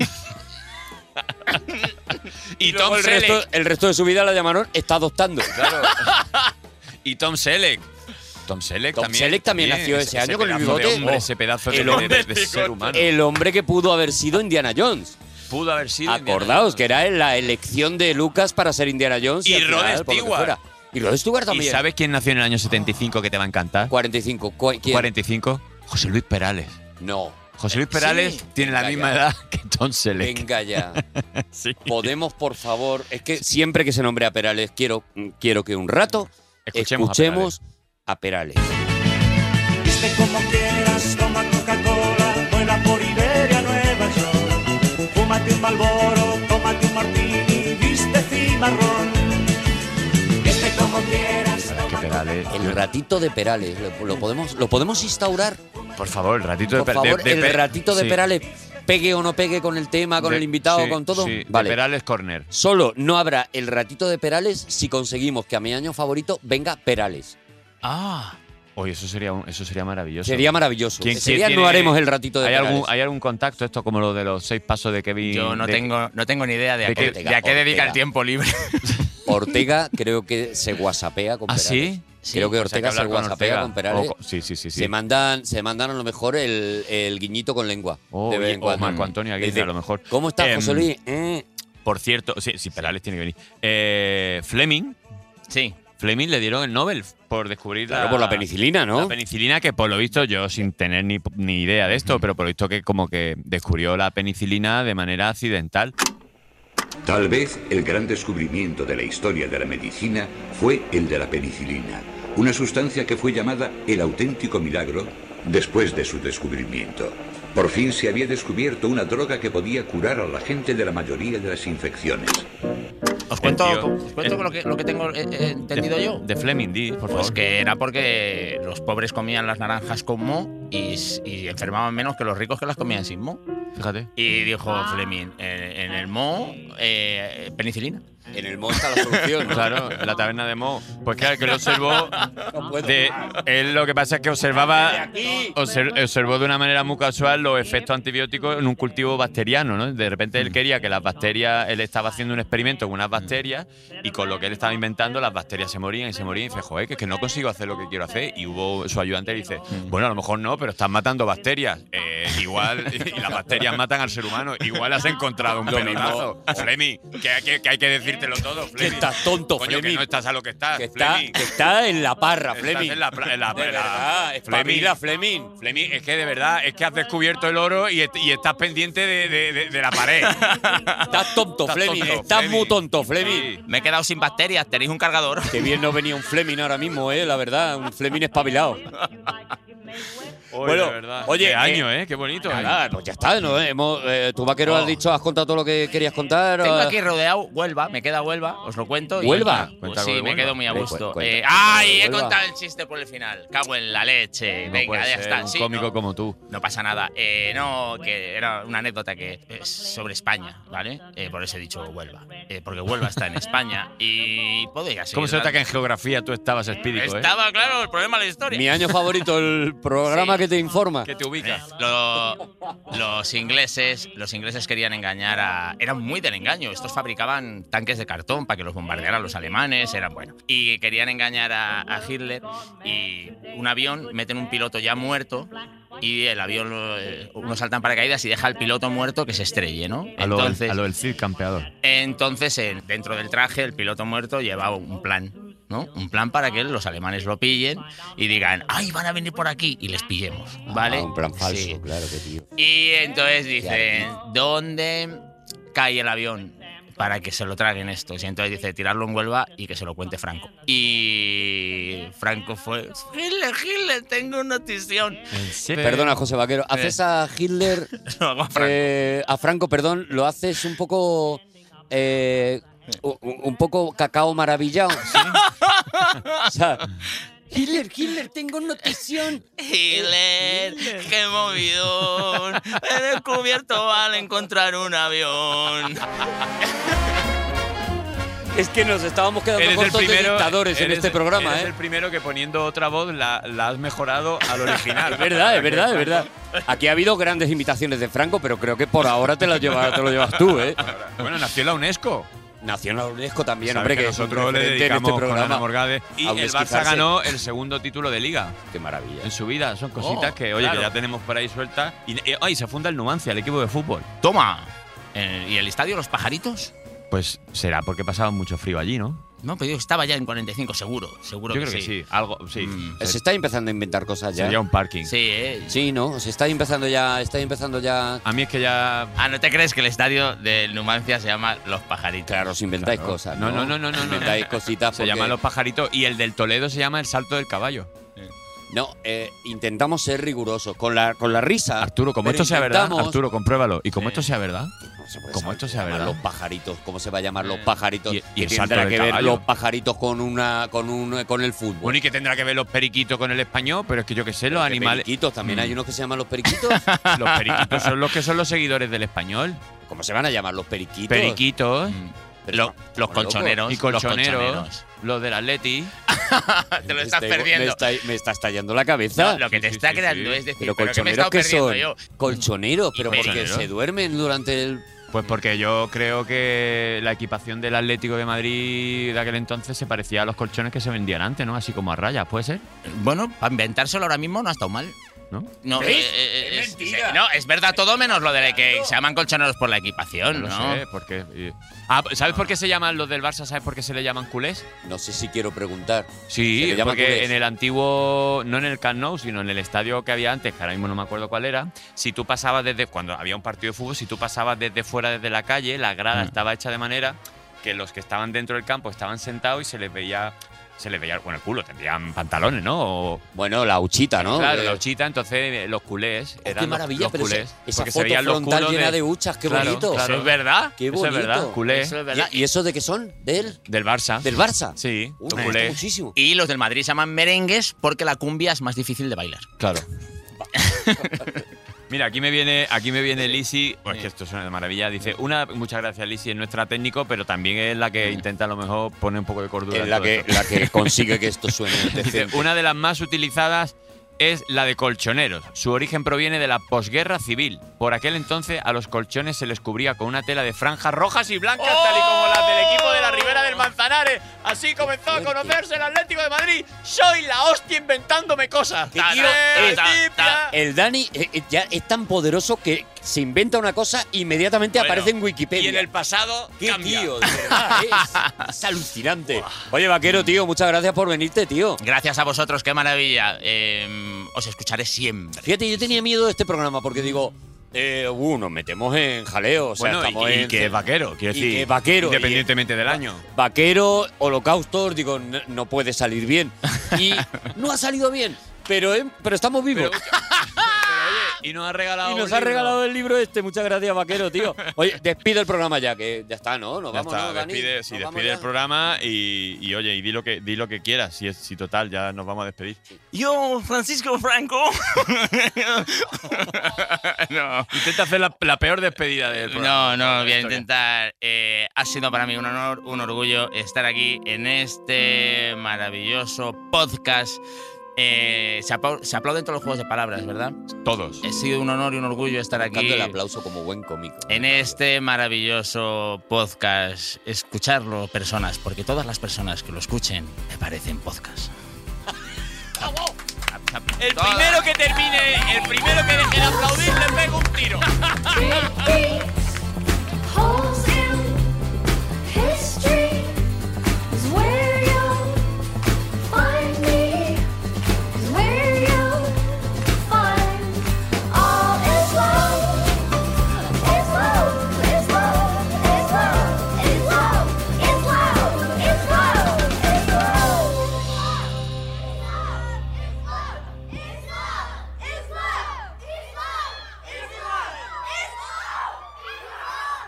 Y, Luego Tom el Selleck. resto, el resto de su vida la llamaron Está adoptando. Y Tom Selleck. Tom Selleck Tom también. Selleck también nació ese año con el pedazo de bigote. hombre, Oh, ese pedazo de, el de- hombre de- de ser humano. El hombre que pudo haber sido Indiana Jones. Pudo haber sido. Acordaos que era la elección de Lucas para ser Indiana Jones. Y al Rod Stewart. Y Rod Stewart ¿Y también. sabes quién nació en el año 75 que te va a encantar? 45. ¿cu- ¿Quién? 45. José Luis Perales. No. José Luis Perales Sí. tiene la misma ya. edad que Tom Selleck. Venga ya. Sí. Podemos, por favor. Es que siempre que se nombre a Perales, quiero, quiero que un rato Escuchemos a escuchemos a Perales. Viste como quieras, toma Coca-Cola, vuela por Iberia, Nueva York. Fúmate un Malboro, tómate un Martini, viste cimarrón. Viste como quieras, Que Perales. El ratito de Perales, ¿lo, lo podemos, ¿lo podemos instaurar? Por favor, el ratito de Por Per- de- favor, de el ratito de sí. Perales, pegue o no pegue con el tema, con De- el invitado, sí, con todo. sí, de vale. Perales Corner. Solo no habrá el ratito de Perales si conseguimos que a mi año favorito venga Perales. Ah. Oye, eso sería, un- eso sería maravilloso. Sería maravilloso. ¿Quién- Ese quién día tiene- no haremos el ratito de ¿Hay algún, ¿Hay algún contacto esto como lo de los seis pasos de Kevin? Yo no de- tengo, no tengo ni idea de, de a qué, que- de a qué dedica Ortega. el tiempo libre. Ortega creo que se whatsappea con ¿Ah, Perales. sí? Creo que Pues hay Ortega se hablar con whatsappea Ortega. con Perales. O sí, sí, sí. sí. Se mandan, se mandan a lo mejor el, el guiñito con lengua. O, de vez en o cuando. Marco Antonio Aguirre, Dice, a lo mejor. ¿Cómo estás, Em, José Luis? Eh, Por cierto, sí, sí, Perales tiene que venir. Eh, Fleming. Sí. Fleming le dieron el Nobel por descubrir Claro, la, por la penicilina, ¿no? La penicilina, que por lo visto, yo sin tener ni, ni idea de esto, pero por lo visto que como que descubrió la penicilina de manera accidental. Tal vez el gran descubrimiento de la historia de la medicina fue el de la penicilina, una sustancia que fue llamada el auténtico milagro después de su descubrimiento. Por fin se había descubierto una droga que podía curar a la gente de la mayoría de las infecciones. Os cuento, tío- os cuento lo, que, lo que tengo eh, eh, entendido yo. De Fleming, di, por Pues favor. que era porque los pobres comían las naranjas con mo y, y enfermaban menos que los ricos que las comían sin mo. Fíjate. Y dijo Fleming, en, en el mo, eh, penicilina. En el mo está la solución. ¿no? Claro, en la taberna de Mo. Pues claro, que lo observó. De, él lo que pasa es que observaba. obser- observó de una manera muy casual los efectos antibióticos en un cultivo bacteriano, ¿no? De repente Mm. él quería que las bacterias. Él estaba haciendo un experimento con unas bacterias y con lo que él estaba inventando, las bacterias se morían y se morían. Y dice, joder, que es que no consigo hacer lo que quiero hacer. Y hubo su ayudante le dice, Mm. bueno, a lo mejor no, pero estás matando bacterias. Eh, igual. Y las bacterias matan al ser humano. Igual has encontrado un pelotazo. Fleming, que, hay que- que hay que decírtelo todo, Que estás tonto, Coño, que Fleming. no estás a lo que estás, Que está, que está en la parra, Estás Fleming. en la, en la- De en la- verdad, espabila, Fleming. Fleming, es que de verdad, es que has descubierto el oro y, est- y estás pendiente de, de- de- de la pared. Estás tonto, Estás Fleming. tonto, Estás Fleming. muy tonto, Fleming. Me he quedado sin bacterias, tenéis un cargador. Qué bien no venía un Fleming ahora mismo, eh, la verdad. Un Fleming espabilado. Oye, Bueno, de verdad. oye, Qué eh, año, ¿eh? Qué bonito. ¿eh? Nada, pues ya está, ¿no? Hemos, eh, tu vaquero Oh. has dicho, has contado todo lo que querías contar. Tengo eh, aquí rodeado Huelva, me queda Huelva, os lo cuento. y- ¿Huelva? Pues Cuenta sí, me Huelva. quedo muy a gusto. Eh, ¡Ay! He contado el chiste por el final. Cago en la leche. No Venga, puede ya ser está. un Sí, cómico no, como tú. no pasa nada. Eh, no, que era una anécdota que es sobre España, ¿vale? Eh, por eso he dicho Huelva. Eh, porque Huelva está en España y podría ser. ¿Cómo se nota que en geografía tú estabas espírico, eh? Estaba, claro, el problema de la historia. Mi año favorito, el programa que te informa. Que te ubica. Lo- los ingleses, los ingleses querían engañar a. Eran muy del engaño. Estos fabricaban tanques de cartón para que los bombardearan los alemanes. Eran bueno. Y querían engañar a, a Hitler. Y un avión meten un piloto ya muerto. Y el avión, eh, uno salta en paracaídas y deja al piloto muerto que se estrelle, ¿no? A lo, Entonces, a lo del Cid campeador. entonces, en- dentro del traje, el piloto muerto lleva un plan, ¿no? Un plan para que los alemanes lo pillen y digan, ¡ay, van a venir por aquí! Y les pillemos, ¿vale? Ah, un plan falso, Sí. claro que tío. Y entonces dicen, ¿dónde cae el avión? Para que se lo traguen estos. Y entonces dice, tirarlo en Huelva y que se lo cuente Franco. Y Franco fue, Hitler, Hitler, tengo notición. Perdona, José Vaquero. Haces a Hitler. Lo hago a Franco. eh, a Franco, perdón, lo haces un poco. eh, un poco cacao maravillado. o sea, Hitler, Hitler, tengo notición. Hitler, qué movidón. He descubierto al encontrar un avión. Es que nos estábamos quedando Eres cortos de primero, dictadores en este programa, eres ¿eh? el primero que poniendo otra voz la, la has mejorado al original. Es verdad, es verdad, es verdad. Aquí ha habido grandes imitaciones de Franco, pero creo que por ahora te, las llevas, te lo llevas tú, ¿eh? Bueno, nació la UNESCO. La UNESCO también, hombre, que nosotros le dedicamos este con Ana. Morgade. Y el Barça ganó el segundo título de Liga. Qué maravilla. En su vida, son cositas Oh, que, oye, claro. que ya tenemos por ahí sueltas. Y, y- ay, se funda el Numancia, el equipo de fútbol. Toma. Eh, ¿Y el estadio Los Pajaritos? Pues será porque pasaba mucho frío allí, ¿no? No, pero yo estaba ya en 45, seguro. Seguro Yo que creo que sí. algo, sí. Mm. Se está empezando a inventar cosas ya. Sería un parking. Sí, ¿eh? Sí, ¿no? Se está empezando ya, está empezando ya. A mí es que ya. Ah, ¿no te crees que el estadio del Numancia se llama Los Pajaritos? Claro, os inventáis Claro. cosas. No, No, no, no, no, no, no. Inventáis cositas. Se llaman los pajaritos y el del Toledo se llama el salto del caballo. No, eh, intentamos ser rigurosos con la, con la risa. Arturo, como esto sea verdad, intentamos- Arturo, compruébalo. Y como esto sea verdad, No se puede como saber esto cómo sea llaman verdad. Los pajaritos, ¿cómo se va a llamar los pajaritos? Y- y ¿Qué el salto tendrá del que ver caballo. los pajaritos con una, con un, con el fútbol? Bueno, y que tendrá que ver los periquitos con el español, pero es que yo que sé, los ¿Qué animales. Periquitos, también Mm. hay unos que se llaman los periquitos. Los periquitos son los que son los seguidores del español. ¿Cómo se van a llamar los periquitos? Periquitos Pero Lo- los colchoneros. y colchoneros. Los colchoneros. Los del Atleti. Te lo estás está- perdiendo. Me está, me está estallando la cabeza. No, lo que te Sí, está sí, creando sí. es decir, pero colchoneros que son perdiendo yo. colchoneros, pero porque se duermen durante el Pues porque yo creo que la equipación del Atlético de Madrid de aquel entonces se parecía a los colchones que se vendían antes, ¿no? Así como a rayas, ¿puede ser? Bueno, para inventárselo ahora mismo no ha estado mal. ¿No? No, eh, eh, Es es, mentira. se- no, es verdad todo menos lo de que se llaman colchoneros por la equipación, No sé, porque. y- Ah, ¿sabes por qué se llaman los del Barça? ¿Sabes por qué se le llaman culés? No sé si quiero preguntar. ¿Se Sí, porque culés? en el antiguo, no en el Camp Nou, sino en el estadio que había antes, que ahora mismo no me acuerdo cuál era, si tú pasabas desde, cuando había un partido de fútbol, si tú pasabas desde fuera, desde la calle, la grada Mm. estaba hecha de manera que los que estaban dentro del campo estaban sentados y se les veía, se les veía bueno, el culo, tendrían pantalones, ¿no? O- Bueno, la huchita, ¿no? Claro, Eh, la huchita, entonces eh, los culés Oh, eran qué los- maravilla, los pero culés. esa porque se foto veían los frontal llena de huchas, qué Claro, bonito. Claro, Eso es verdad. Qué Eso bonito. es verdad, culé. Eso es verdad. ¿Y, y eso de qué son? ¿De él? Del Barça. ¿Del Barça? Sí, Uh, los culés. muchísimo. Y los del Madrid se llaman merengues porque la cumbia es más difícil de bailar. Claro. Mira, aquí me viene, aquí me viene Lisi, pues que esto suena de maravilla. Dice, una, muchas gracias Lisi, es nuestra técnico, pero también es la que intenta a lo mejor poner un poco de cordura. Es en la todo que, esto. la que consigue que esto suene Dice, una de las más utilizadas es la de colchoneros. Su origen proviene de la posguerra civil. Por aquel entonces a los colchones se les cubría con una tela de franjas rojas y blancas, tal y como las del equipo de la Ribera del Manzanares. Así comenzó a conocerse el Atlético de Madrid. Soy la hostia inventándome cosas. El Dani eh, eh, ya es tan poderoso que se inventa una cosa inmediatamente Bueno, aparece en Wikipedia. Y en el pasado ¿Qué cambia. tío? De verdad, es, es alucinante. Oye, vaquero, tío, muchas gracias por venirte, tío. Gracias a vosotros, qué maravilla. Eh, os escucharé siempre. Fíjate, yo tenía miedo de este programa porque digo, eh, uh, nos metemos en jaleo. O sea, Bueno, y- estamos y en- que es vaquero, quiero decir, que es vaquero. independientemente del año. Vaquero, holocaustos, digo, no, no puede salir bien. Y no ha salido bien, pero, eh, pero estamos vivos. Y nos ha regalado Y nos ha libro. regalado el libro este. Muchas gracias, vaquero, tío. Oye, despide el programa ya, que ya está, ¿no? Nos Ya vamos, está, ¿no, Dani? despide, sí, Nos vamos despide ya. el programa y, y, oye, y di lo que di lo que quieras, si es si total, ya nos vamos a despedir. Yo, Francisco Franco. no. Intenta hacer la, la peor despedida del programa. No, no, voy a intentar. Eh, ha sido para mí un honor, un orgullo estar aquí en este maravilloso podcast. Eh, se, apla- se aplauden todos los juegos de palabras, ¿verdad? Todos. Ha sido un honor y un orgullo estar aquí. Dando el aplauso como buen cómico. En este maravilloso podcast, escucharlo personas, porque todas las personas que lo escuchen me parecen podcast. El primero que termine, el primero que deje de aplaudir, le pego un tiro.